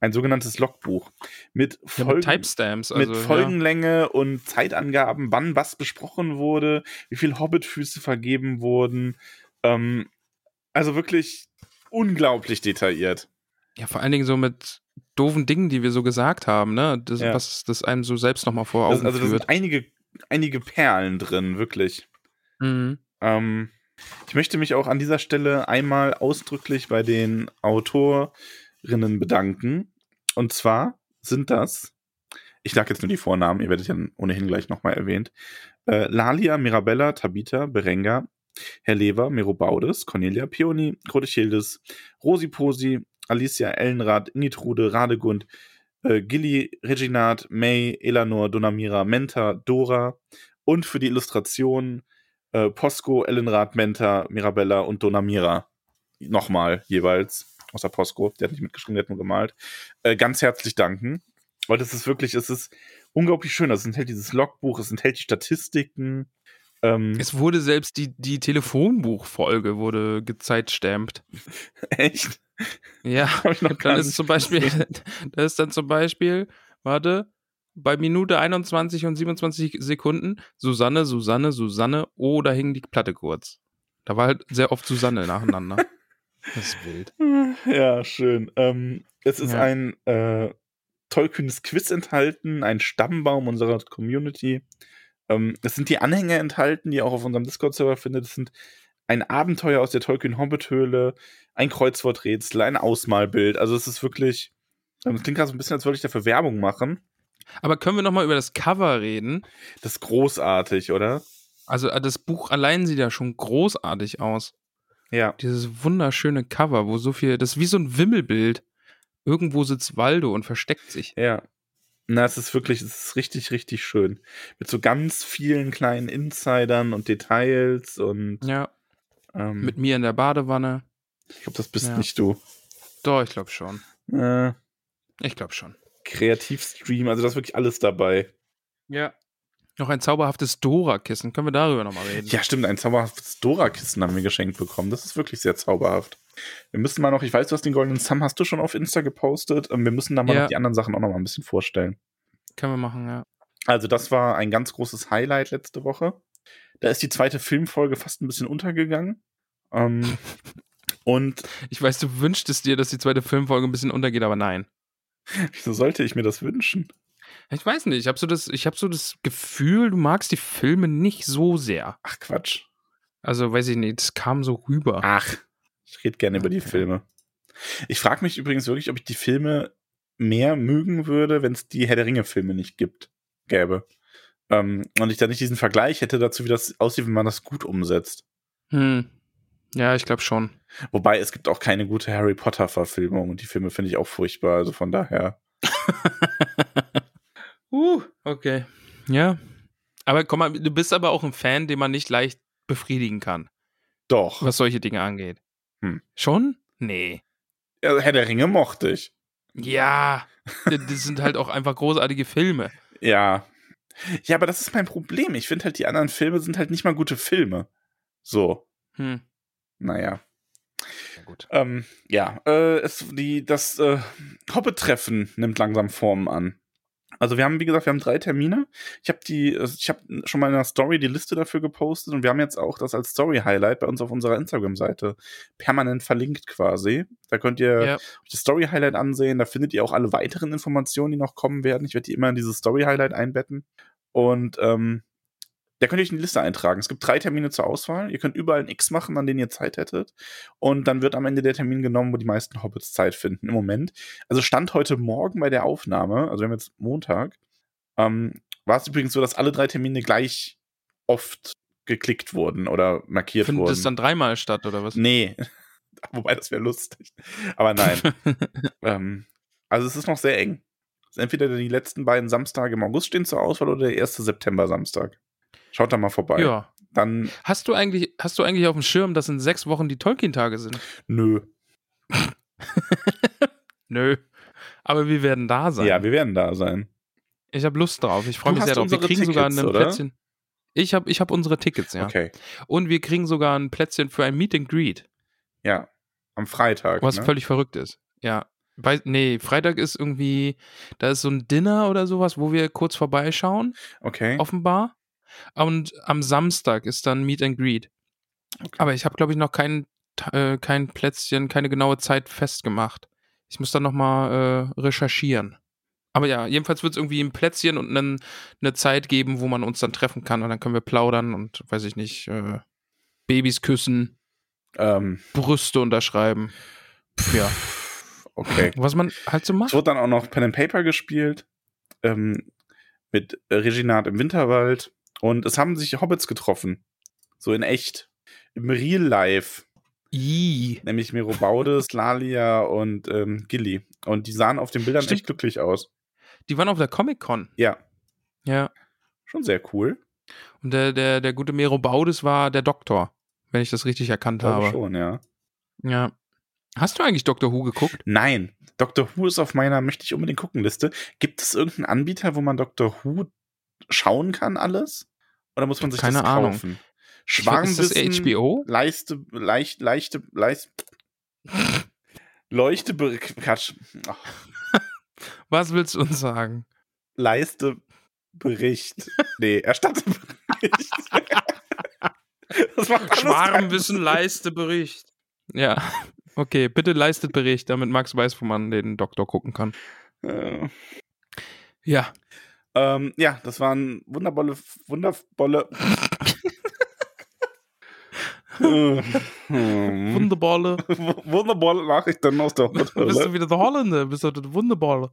Ein sogenanntes Logbuch. Mit Ja, Folgen, mit Timestamps. Also, mit Folgenlänge und Zeitangaben, wann was besprochen wurde, wie viel Hobbitfüße vergeben wurden. Ähm, also wirklich unglaublich detailliert. Ja. ja, vor allen Dingen so mit doofen Dingen, die wir so gesagt haben, ne? Das, Ja. Was das einem so selbst nochmal vor Das, Augen also da führt. sind einige, einige Perlen drin, wirklich. Mhm. Ähm, ich möchte mich auch an dieser Stelle einmal ausdrücklich bei den Autorinnen bedanken. Und zwar sind das, ich sage jetzt nur die Vornamen, ihr werdet ja ohnehin gleich nochmal erwähnt, äh, Lalia, Mirabella, Tabitha, Berenga, Herr Lever, Miro Baudes, Cornelia Pioni, Childes, Rosi Posi, Alicia Ellenrath, Ingitrude, Radegund, äh, Gilly, Reginat, May, Elanor, Donamira, Menta, Dora und für die Illustration äh, Posco, Ellenrath, Menta, Mirabella und Donamira. Nochmal jeweils. Außer Posco, der hat nicht mitgeschrieben, der hat nur gemalt. Äh, ganz herzlich danken. Weil das ist wirklich, es ist unglaublich schön. Es enthält dieses Logbuch, es enthält die Statistiken. Ähm, Es wurde selbst die, die Telefonbuchfolge wurde gezeitstampt. echt? Ja, dann ist zum Beispiel, gesehen. da ist dann zum Beispiel, warte, bei Minute 21 und 27 Sekunden Susanne, Susanne, Susanne, oh, da hing die Platte kurz. Da war halt sehr oft Susanne nacheinander. Das ist wild. Ja, schön. Ähm, es ist Ja. ein äh, tollkühnes Quiz enthalten, ein Stammbaum unserer Community. Ähm, es sind die Anhänge enthalten, die ihr auch auf unserem Discord-Server findet. Es sind ein Abenteuer aus der Tollkühn-Hobbit-Höhle, ein Kreuzworträtsel, ein Ausmalbild. Also es ist wirklich, ähm, es klingt gerade so ein bisschen, als würde ich dafür Werbung machen. Aber können wir nochmal über das Cover reden? Das ist großartig, oder? Also äh, das Buch allein sieht ja schon großartig aus. Ja. Dieses wunderschöne Cover, wo so viel, das ist wie so ein Wimmelbild. Irgendwo sitzt Waldo und versteckt sich. Ja. Na, es ist wirklich, es ist richtig, richtig schön. Mit so ganz vielen kleinen Insidern und Details und Ja, ähm, mit mir in der Badewanne. ich glaube, das bist Ja. nicht du. Doch, ich glaube schon. Äh, Ich glaube schon. Kreativstream, also da ist wirklich alles dabei. Ja. Noch ein zauberhaftes Dora-Kissen. Können wir darüber nochmal reden? Ja, stimmt, ein zauberhaftes Dora-Kissen haben wir geschenkt bekommen. Das ist wirklich sehr zauberhaft. Wir müssen mal noch, ich weiß, du hast den goldenen Sam, hast du schon auf Insta gepostet. Ähm, Wir müssen da mal Ja. noch die anderen Sachen auch noch mal ein bisschen vorstellen. Können wir machen, ja. Also, das war ein ganz großes Highlight letzte Woche. Da ist die zweite Filmfolge fast ein bisschen untergegangen. Ähm, und Ich weiß, du wünschtest dir, dass die zweite Filmfolge ein bisschen untergeht, aber nein. wieso sollte ich mir das wünschen? Ich weiß nicht, ich habe so, das- ich hab so das Gefühl, du magst die Filme nicht so sehr. Ach, Quatsch. Also, weiß ich nicht, es kam so rüber. Ach, ich rede gerne über die Okay. Filme. Ich frage mich übrigens wirklich, ob ich die Filme mehr mögen würde, wenn es die Herr der Ringe-Filme nicht gibt, gäbe. Ähm, und ich dann nicht diesen Vergleich hätte dazu, wie das aussieht, wenn man das gut umsetzt. Hm. Ja, ich glaube schon. Wobei es gibt auch keine gute Harry Potter-Verfilmung und die Filme finde ich auch furchtbar. Also von daher. uh, okay. Ja. Aber komm mal, du bist aber auch ein Fan, den man nicht leicht befriedigen kann, Doch. was solche Dinge angeht. Hm. Schon? Nee. Ja, Herr der Ringe mochte ich. Ja, das sind halt auch einfach großartige Filme. Ja. Ja, aber das ist mein Problem. Ich finde halt, die anderen Filme sind halt nicht mal gute Filme. So. Hm. Naja. Ja, gut. Ähm, ja, äh, es, die, das äh, Hobbit-Treffen nimmt langsam Formen an. Also wir haben, wie gesagt, wir haben drei Termine. Ich habe die, äh, ich habe schon mal in der Story die Liste dafür gepostet und wir haben jetzt auch das als Story-Highlight bei uns auf unserer Instagram-Seite permanent verlinkt quasi. Da könnt ihr Ja. das Story-Highlight ansehen. Da findet ihr auch alle weiteren Informationen, die noch kommen werden. Ich werde die immer in dieses Story-Highlight einbetten. Und ähm, da könnt ihr euch in die Liste eintragen. Es gibt drei Termine zur Auswahl. Ihr könnt überall ein X machen, an denen ihr Zeit hättet. Und dann wird am Ende der Termin genommen, wo die meisten Hobbits Zeit finden im Moment. Also Stand heute Morgen bei der Aufnahme, also wir haben jetzt Montag, ähm, war es übrigens so, dass alle drei Termine gleich oft geklickt wurden oder markiert Findet wurden. das dann dreimal statt, oder was? Nee. Wobei, das wäre lustig. Aber nein. ähm, also es ist noch sehr eng. Es entweder die letzten beiden Samstage im August stehen zur Auswahl oder der erste September-Samstag. Schaut da mal vorbei. ja. Dann, Hast du eigentlich, hast du eigentlich auf dem Schirm, dass in sechs Wochen die Tolkien-Tage sind? nö. Nö. Aber wir werden da sein. Ja, wir werden da sein. ich habe Lust drauf. Ich freue mich sehr drauf. Wir kriegen sogar Tickets, ein oder? Plätzchen. Ich habe ich hab unsere Tickets, ja. Okay. Und wir kriegen sogar ein Plätzchen für ein Meet and Greet, Ja. Am Freitag. was ne? völlig verrückt ist. Ja. Weiß, nee, Freitag ist irgendwie, da ist so ein Dinner oder sowas, wo wir kurz vorbeischauen, Okay. offenbar. Und am Samstag ist dann Meet and Greet. Okay. Aber ich habe, glaube ich, noch kein, äh, kein Plätzchen, keine genaue Zeit festgemacht. Ich muss dann nochmal äh, recherchieren. Aber ja, jedenfalls wird es irgendwie ein Plätzchen und eine Zeit geben, wo man uns dann treffen kann und dann können wir plaudern und, weiß ich nicht, äh, Babys küssen, Ähm, Brüste unterschreiben. Ja, okay. was man halt so Es macht. wurde dann auch noch Pen and Paper gespielt. Ähm, mit Reginat im Winterwald. Und es haben sich Hobbits getroffen. So in echt. Im Real Life. Ih. Nämlich Merobaudes, Lalia und ähm, Gilly. Und die sahen auf den Bildern Stimmt. echt glücklich aus. Die waren auf der Comic-Con. Ja, Ja. schon sehr cool. Und der, der, der gute Mero Baudes war der Doktor, wenn ich das richtig erkannt Glaube habe. schon, ja. Ja. Hast du eigentlich Doctor Who geguckt? Nein, Doctor Who ist auf meiner möchte ich unbedingt gucken Liste. Gibt es irgendeinen Anbieter, wo man Doctor Who schauen kann alles? Oder muss man sich Keine das Ahnung. kaufen? Glaub, Ist das Schwarmwissen, HBO? Leiste, leicht, leichte, leist, Leuchte, Quatsch, Was willst du uns sagen? Leiste, Bericht. Nee, erstatte Bericht. das macht alles Schwarmwissen, leiste Bericht. Ja. Okay, bitte leistet Bericht, damit Max weiß, wo man den Doktor gucken kann. Äh, Ja. Ähm, ja, das waren wundervolle, wundervolle. Wunderballe. Wundervolle Nachrichten aus der Bist du wieder der Holländer? Bist du der Wunderballe?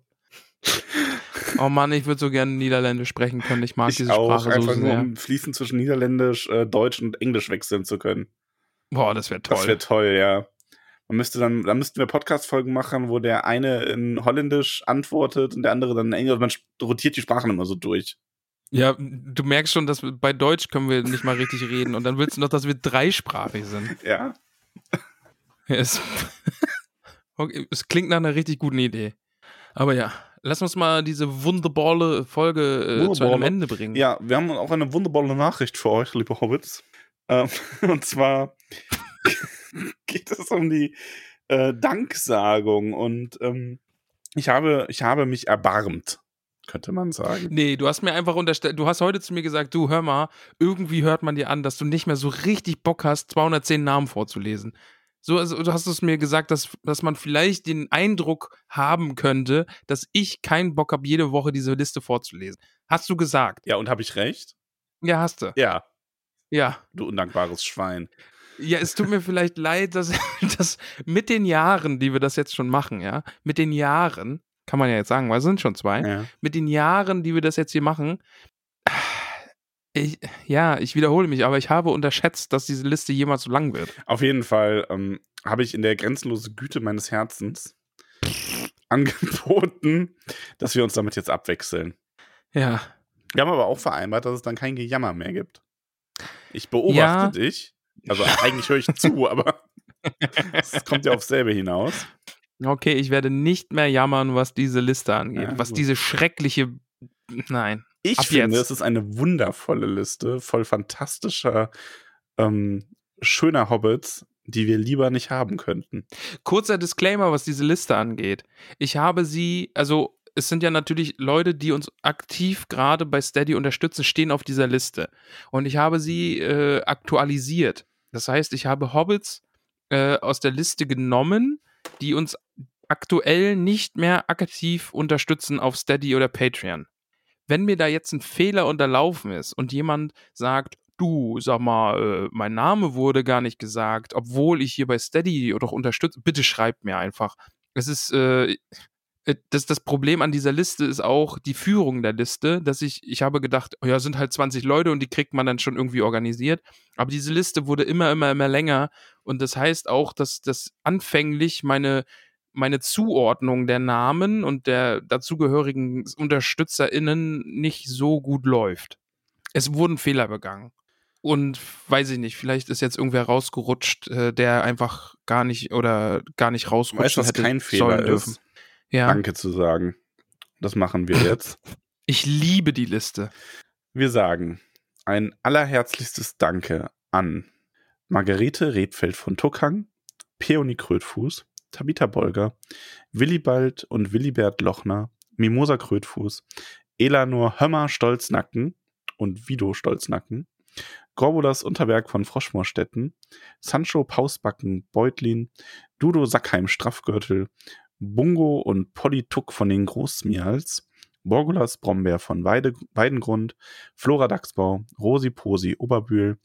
Oh Mann, ich würde so gerne Niederländisch sprechen können. Ich mag Ich diese auch, Sprache so einfach nur sehr. um fließend zwischen Niederländisch, äh, Deutsch und Englisch wechseln zu können. Boah, das wäre toll. Das wäre toll, ja. Man müsste dann, dann müssten wir Podcast-Folgen machen, wo der eine in Holländisch antwortet und der andere dann in Englisch. Man rotiert die Sprachen immer so durch. ja, du merkst schon, dass wir, bei Deutsch können wir nicht mal richtig reden. Und dann willst du noch, dass wir dreisprachig sind. Ja. Es, okay, es klingt nach einer richtig guten Idee. Aber ja, lass uns mal diese wunderbare Folge äh, zu einem. Ende bringen. Ja, wir haben auch eine wunderbare Nachricht für euch, liebe Hobbits. Ähm, und zwar geht es um die äh, Danksagung und ähm, ich habe, ich habe mich erbarmt, könnte man sagen. Nee, du hast mir einfach unterstellt, du hast heute zu mir gesagt, du hör mal, irgendwie hört man dir an, dass du nicht mehr so richtig Bock hast, 210 Namen vorzulesen. So, also, du hast es mir gesagt, dass, dass man vielleicht den Eindruck haben könnte, dass ich keinen Bock habe, jede Woche diese Liste vorzulesen. Hast du gesagt? Ja, und habe ich recht? Ja, hast du. Ja, Ja. du undankbares Schwein. Ja, es tut mir vielleicht leid, dass, dass mit den Jahren, die wir das jetzt schon machen, ja, mit den Jahren, kann man ja jetzt sagen, weil es sind schon zwei, Ja. mit den Jahren, die wir das jetzt hier machen, ich, ja, ich wiederhole mich, aber ich habe unterschätzt, dass diese Liste jemals so lang wird. Auf jeden Fall ähm, habe ich in der grenzenlosen Güte meines Herzens angeboten, dass wir uns damit jetzt abwechseln. Ja, Wir haben aber auch vereinbart, dass es dann kein Gejammer mehr gibt. Ich beobachte ja. dich. Also eigentlich höre ich zu, aber es kommt ja aufs selbe hinaus. Okay, ich werde nicht mehr jammern, was diese Liste angeht. Ja, was gut. diese schreckliche. Nein. Ich finde, jetzt. es ist eine wundervolle Liste, voll fantastischer, ähm, schöner Hobbits, die wir lieber nicht haben könnten. Kurzer Disclaimer, was diese Liste angeht. Ich habe sie, also es sind ja natürlich Leute, die uns aktiv gerade bei Steady unterstützen, stehen auf dieser Liste. Und ich habe sie äh, aktualisiert. Das heißt, ich habe Hobbits äh, aus der Liste genommen, die uns aktuell nicht mehr aktiv unterstützen auf Steady oder Patreon. Wenn mir da jetzt ein Fehler unterlaufen ist und jemand sagt, du, sag mal, äh, mein Name wurde gar nicht gesagt, obwohl ich hier bei Steady doch unterstütze, bitte schreibt mir einfach. Es ist, äh, das, das Problem an dieser Liste ist auch die Führung der Liste, dass ich, ich habe gedacht, oh ja, sind halt 20 Leute und die kriegt man dann schon irgendwie organisiert. Aber diese Liste wurde immer, immer, immer länger. Und das heißt auch, dass das anfänglich meine, meine Zuordnung der Namen und der dazugehörigen UnterstützerInnen nicht so gut läuft. Es wurden Fehler begangen. Und weiß ich nicht, vielleicht ist jetzt irgendwer rausgerutscht, äh, der einfach gar nicht oder gar nicht rausrutschen weißt, was hätte kein Fehler dürfen. Ja. Danke zu sagen. Das machen wir jetzt. Ich liebe die Liste. Wir sagen ein allerherzlichstes Danke an Margarete Redfeld von Tuckhang, Peony Krötfuß, Tabitha Bolger, Willibald und Willibert Lochner, Mimosa Krötfuß, Elanor Hömmer Stolznacken und Vido Stolznacken, Gorbulas Unterberg von Froschmoorstetten, Sancho Pausbacken Beutlin, Dudo Sackheim Straffgürtel, Bungo und Polituck von den Großmials, Borgulas Brombeer von Weide, Weidengrund, Flora Dachsbau, Rosi Posi Oberbühl,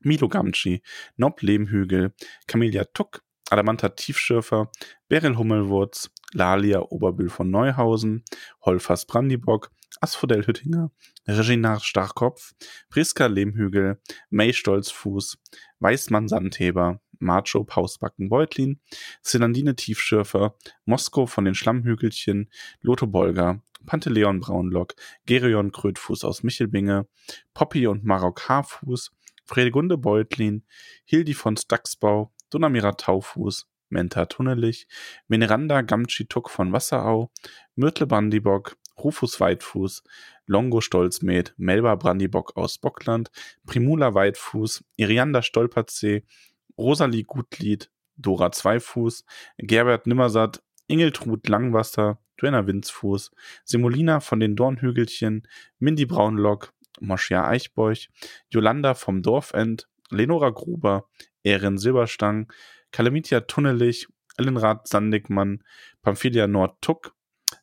Milo Gamci, Nob Lehmhügel, Camellia Tuck, Adamanta Tiefschürfer, Beryl Hummelwurz, Lalia Oberbühl von Neuhausen, Holfers Brandibock, Asphodel Hüttinger, Regina Starkopf, Priska Lehmhügel, May Stolzfuß, Weißmann Sandheber, Macho Pausbacken Beutlin, Celandine Tiefschürfer, Moskau von den Schlammhügelchen, Lotho Bolger, Panteleon Braunlock, Gerion Krötfuß aus Michelbinge, Poppy und Marok Haarfuß, Fredegunde Beutlin, Hildi von Staxbau, Donamira Taufuß, Menta Tunnelich, Veneranda Gamtschituk von Wasserau, Myrtle Brandibock, Rufus Weitfuß, Longo Stolzmet, Melba Brandibock aus Bockland, Primula Weitfuß, Irianda Stolperzee, Rosalie Gutlied, Dora Zweifuß, Gerbert Nimmersatt, Ingeltrud Langwasser, Joanna Winzfuß, Semolina von den Dornhügelchen, Mindy Braunlock, Moschia Eichbeuch, Jolanda vom Dorfend, Lenora Gruber, Erin Silberstang, Kalamitia Tunnelich, Ellenrad Sandigmann, Pamphilia Nordtuck,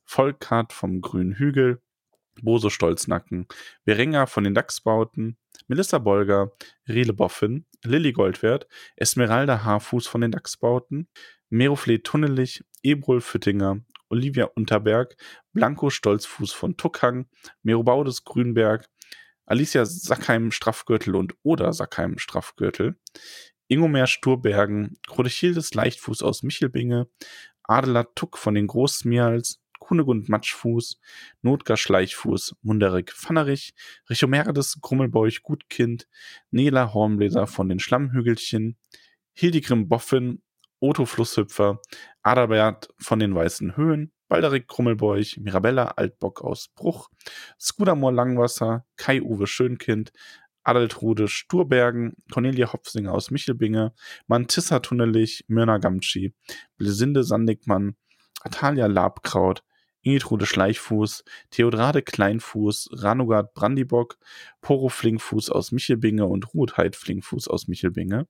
Volkart vom Grünen Hügel, Boso Stolznacken, Berenga von den Dachsbauten, Melissa Bolger, Riele Boffin, Lilly Goldwert, Esmeralda Haarfuß von den Dachsbauten, Merofle Tunnelich, Ebrol Füttinger, Olivia Unterberg, Blanco Stolzfuß von Tuckhang, Merobaudes Grünberg, Alicia Sackheim Straffgürtel und Oder Sackheim Straffgürtel, Ingomer Sturbergen, Rodechildes Leichtfuß aus Michelbinge, Adela Tuck von den Großmials, Kunegund Matschfuß, Notgar Schleichfuß, Munderik Pfannerich, Richomerdes Grummelbeuch Gutkind, Nela Hornbläser von den Schlammhügelchen, Hildegrim Boffin, Otto Flusshüpfer, Adalbert von den Weißen Höhen, Balderik Krummelbeuch, Mirabella Altbock aus Bruch, Skudamor Langwasser, Kai-Uwe Schönkind, Adaltrude Sturbergen, Cornelia Hopfsinger aus Michelbinge, Mantissa Tunnelich, Myrna Gamtschi, Blesinde Sandigmann, Atalia Labkraut, Ingitrude Schleichfuß, Theodrade Kleinfuß, Ranugard Brandibock, Poro Flinkfuß aus Michelbinge und Ruhetheit Flinkfuß aus Michelbinge,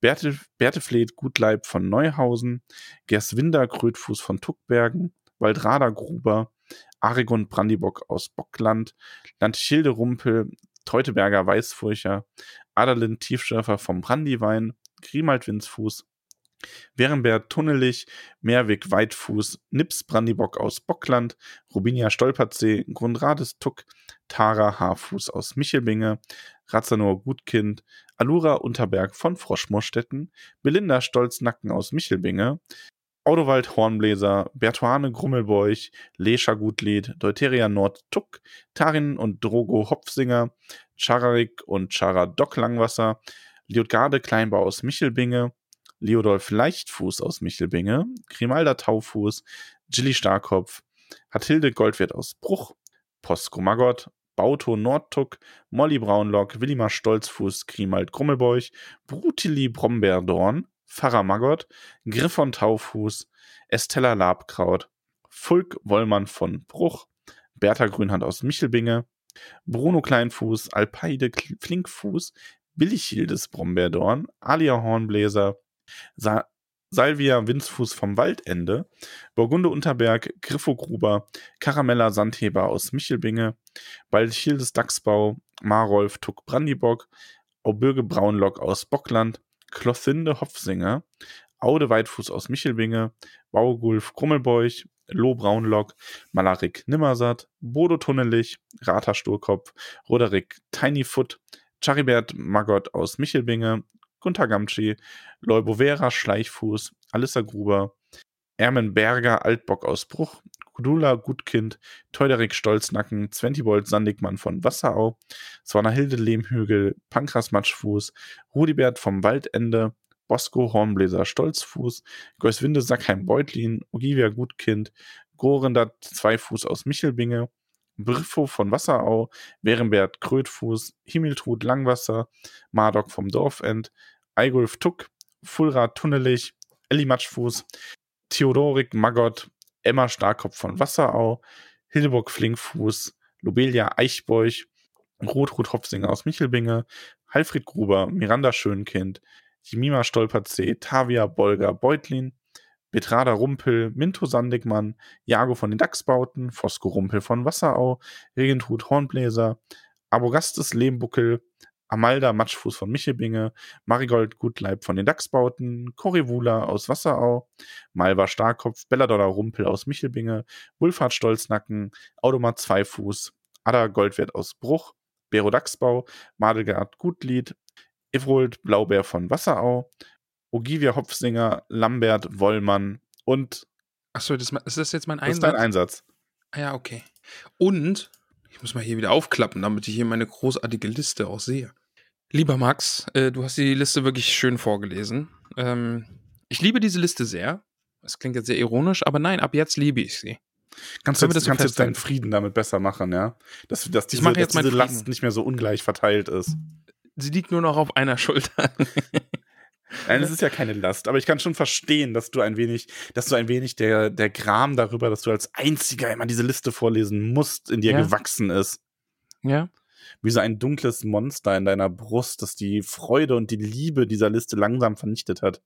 Berthe, Bertefled Gutleib von Neuhausen, Gerswinder Krötfuß von Tuckbergen, Waldrada Gruber, Arigon Brandibock aus Bockland, Landchilde Rumpel, Teuteberger Weißfurcher, Adalin Tiefschürfer vom Brandiwein, Grimald Winzfuß, Werenbert Tunnelich, Meerweg Weitfuß, Nips Brandibock aus Bockland, Rubinia Stolpertsee, Grundrades Tuck, Tara Haarfuß aus Michelbinge, Razzanor Gutkind, Alura Unterberg von Froschmoorstetten, Belinda Stolznacken aus Michelbinge, Audowald Hornbläser, Bertuane Grummelbeuch, Lescha Gutlied, Deuteria Nord Tuck, Tarin und Drogo Hopfsinger, Chararik und Chara Dock Langwasser, Liotgarde Kleinbau aus Michelbinge, Leodolf Leichtfuß aus Michelbinge, Grimalda Taufuß, Gilly Starkopf, Hathilde Goldwert aus Bruch, Posko Magott, Bauto Nordtuck, Molly Braunlock, Willimar Stolzfuß, Grimald Grummelbeuch, Brutili Brombeerdorn, Pfarrer Magott, Griffon Taufuß, Estella Labkraut, Fulk Wollmann von Bruch, Bertha Grünhand aus Michelbinge, Bruno Kleinfuß, Alpeide Flinkfuß, Billichildes Brombeerdorn, Alia Hornbläser, Sa Salvia Winzfuß vom Waldende, Burgunde Unterberg, Griffo Gruber, Karamella Sandheber aus Michelbinge, Baldchildes Dachsbau, Marolf Tuck Brandibock, Aubürge Braunlock aus Bockland, Klothinde Hopfsinger, Aude Weitfuß aus Michelbinge, Baugulf Krummelbeuch, Lo Braunlock, Malarik Nimmersatt, Bodo Tunnelich, Rata Sturkopf, Roderick Tinyfoot, Charibert Magott aus Michelbinge, Gunther Gamtschi, Leubovera Schleichfuß, Alissa Gruber, Ermen Berger Altbock aus Bruch, Gudula Gutkind, Teuderik Stolznacken, Zwentibold Sandigmann von Wasserau, Hilde Lehmhügel, Pankras Matschfuß, Rudibert vom Waldende, Bosco Hornbläser Stolzfuß, Geuswinde Sackheim Beutlin, Ogivia Gutkind, Gorendat Zweifuß aus Michelbinge, Briffo von Wasserau, Werenbert Krötfuß, Himmeltrud Langwasser, Mardok vom Dorfend, Eigulf Tuck, Fulrad Tunnelich, Elli Matschfuß, Theodorik Magott, Emma Starkopf von Wasserau, Hildeburg Flinkfuß, Lobelia Eichbeuch, Rotrud Hopfsinger aus Michelbinge, Halfried Gruber, Miranda Schönkind, Jemima Stolperzee, Tavia Bolger Beutlin, Betrada Rumpel, Minto Sandigmann, Jago von den Dachsbauten, Fosco Rumpel von Wasserau, Regentrud Hornbläser, Abogastes Lehmbuckel, Amalda Matschfuß von Michelbinge, Marigold Gutleib von den Dachsbauten, Corrivula aus Wasserau, Malva Starkopf, Belladonna Rumpel aus Michelbinge, Wulfhard Stolznacken, Automat Zweifuß, Ada Goldwert aus Bruch, Bero Dachsbau, Madelgard Gutlied, Evrold Blaubeer von Wasserau, Ogivia Hopfsinger, Lambert Wollmann und. Achso, das, ist das jetzt mein Einsatz? Das ist dein Einsatz. Ah ja, okay. Und, ich muss mal hier wieder aufklappen, damit ich hier meine großartige Liste auch sehe. Lieber Max, äh, du hast die Liste wirklich schön vorgelesen. Ähm, ich liebe diese Liste sehr. Das klingt jetzt sehr ironisch, aber nein, ab jetzt liebe ich sie. Kannst du jetzt, kannst jetzt deinen Frieden damit besser machen, ja? Dass, dass diese, ich jetzt dass diese Last nicht mehr so ungleich verteilt ist. Sie liegt nur noch auf einer Schulter. Nein, es ist ja keine Last, aber ich kann schon verstehen, dass du ein wenig, dass du ein wenig der, der Gram darüber, dass du als einziger immer diese Liste vorlesen musst, in dir ja. gewachsen ist. Ja. Wie so ein dunkles Monster in deiner Brust, das die Freude und die Liebe dieser Liste langsam vernichtet hat.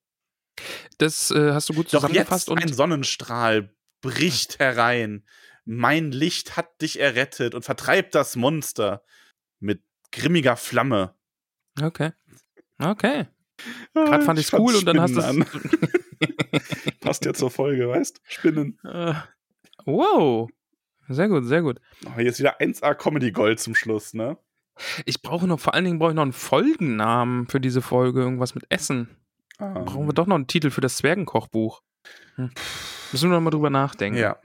Das äh, hast du gut zusammengefasst. Doch jetzt und ein Sonnenstrahl bricht herein. Mein Licht hat dich errettet und vertreibt das Monster mit grimmiger Flamme. Okay. Okay. Gerade fand ich es cool und dann hast du es. Passt ja zur Folge, weißt Spinnen. Uh, wow. Sehr gut, sehr gut. Oh, jetzt wieder 1A Comedy Gold zum Schluss, ne? Ich brauche noch, vor allen Dingen brauche ich noch einen Folgennamen für diese Folge, irgendwas mit Essen. Ah. Brauchen wir doch noch einen Titel für das Zwergenkochbuch. Hm. Müssen wir noch mal drüber nachdenken. Ja.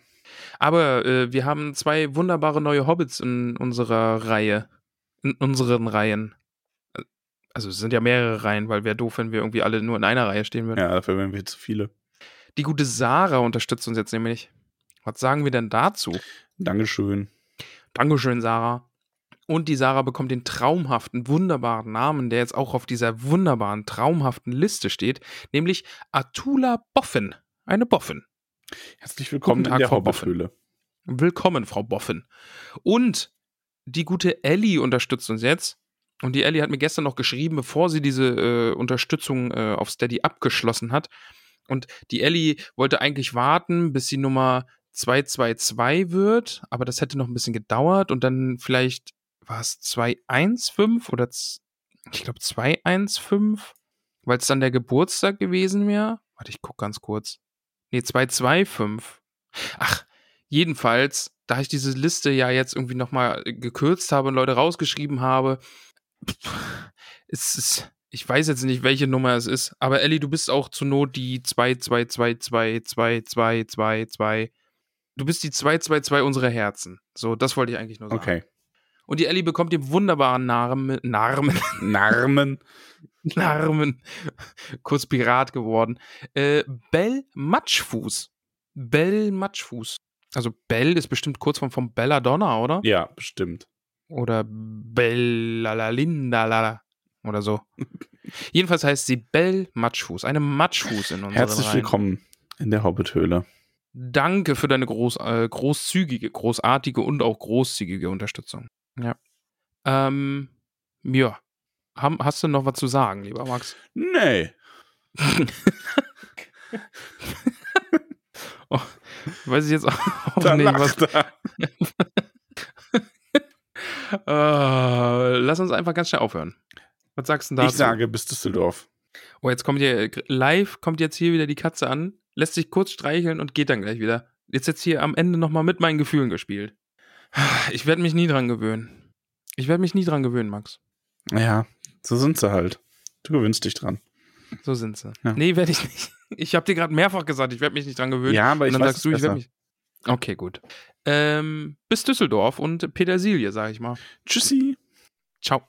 Aber äh, wir haben zwei wunderbare neue Hobbits in unserer Reihe. In unseren Reihen also es sind ja mehrere Reihen, weil wäre doof, wenn wir irgendwie alle nur in einer Reihe stehen würden. Ja, dafür wären wir zu viele. Die gute Sarah unterstützt uns jetzt nämlich. Was sagen wir denn dazu? Dankeschön. Dankeschön, Sarah. Und die Sarah bekommt den traumhaften, wunderbaren Namen, der jetzt auch auf dieser wunderbaren, traumhaften Liste steht, nämlich Atula Boffin. Eine Boffin. Herzlich willkommen Tag, in der Frau Boffin. Willkommen, Frau Boffin. Und die gute Ellie unterstützt uns jetzt. Und die Ellie hat mir gestern noch geschrieben, bevor sie diese äh, Unterstützung äh, auf Steady abgeschlossen hat. Und die Ellie wollte eigentlich warten, bis sie Nummer 222 wird, aber das hätte noch ein bisschen gedauert und dann vielleicht war es 215 oder ich glaube 215, weil es dann der Geburtstag gewesen wäre. Warte, ich guck ganz kurz. Nee, 225. Ach, jedenfalls, da ich diese Liste ja jetzt irgendwie nochmal gekürzt habe und Leute rausgeschrieben habe, es ist, ich weiß jetzt nicht, welche Nummer es ist, aber Ellie, du bist auch zur Not die 222222222. Du bist die 222 unserer Herzen. So, das wollte ich eigentlich nur sagen. Okay. Und die Ellie bekommt den wunderbaren Namen. Narmen. Narmen. Narmen. Kurz Pirat geworden. Äh, Bell Matschfuß. Bell Matschfuß. Also Bell ist bestimmt Kurzform von Belladonna, oder? Ja, bestimmt. Oder Bellalinda oder so. Jedenfalls heißt sie Bell Matschfuß. Eine Matschfuß in unserem Herzlich Reihen. willkommen in der Hobbithöhle. Danke für deine groß, äh, großzügige, großartige und auch großzügige Unterstützung. Ja. Ähm, ja. Ham, hast du noch was zu sagen, lieber Max? Nee. oh, weiß ich jetzt auch Da nicht, was. Äh, lass uns einfach ganz schnell aufhören. Was sagst du denn dazu? Ich sage bis Düsseldorf. Oh, jetzt kommt hier live, kommt jetzt hier wieder die Katze an, lässt sich kurz streicheln und geht dann gleich wieder. Jetzt jetzt hier am Ende nochmal mit meinen Gefühlen gespielt. Ich werde mich nie dran gewöhnen. Ich werde mich nie dran gewöhnen, Max. Ja, so sind sie halt. Du gewöhnst dich dran. So sind sie. Ja. Nee, werde ich nicht. Ich habe dir gerade mehrfach gesagt, ich werde mich nicht dran gewöhnen. Ja, aber ich und dann weiß sagst du, ich werde mich. Okay, gut. Ähm, bis Düsseldorf und Petersilie, sag ich mal. Tschüssi. Ciao.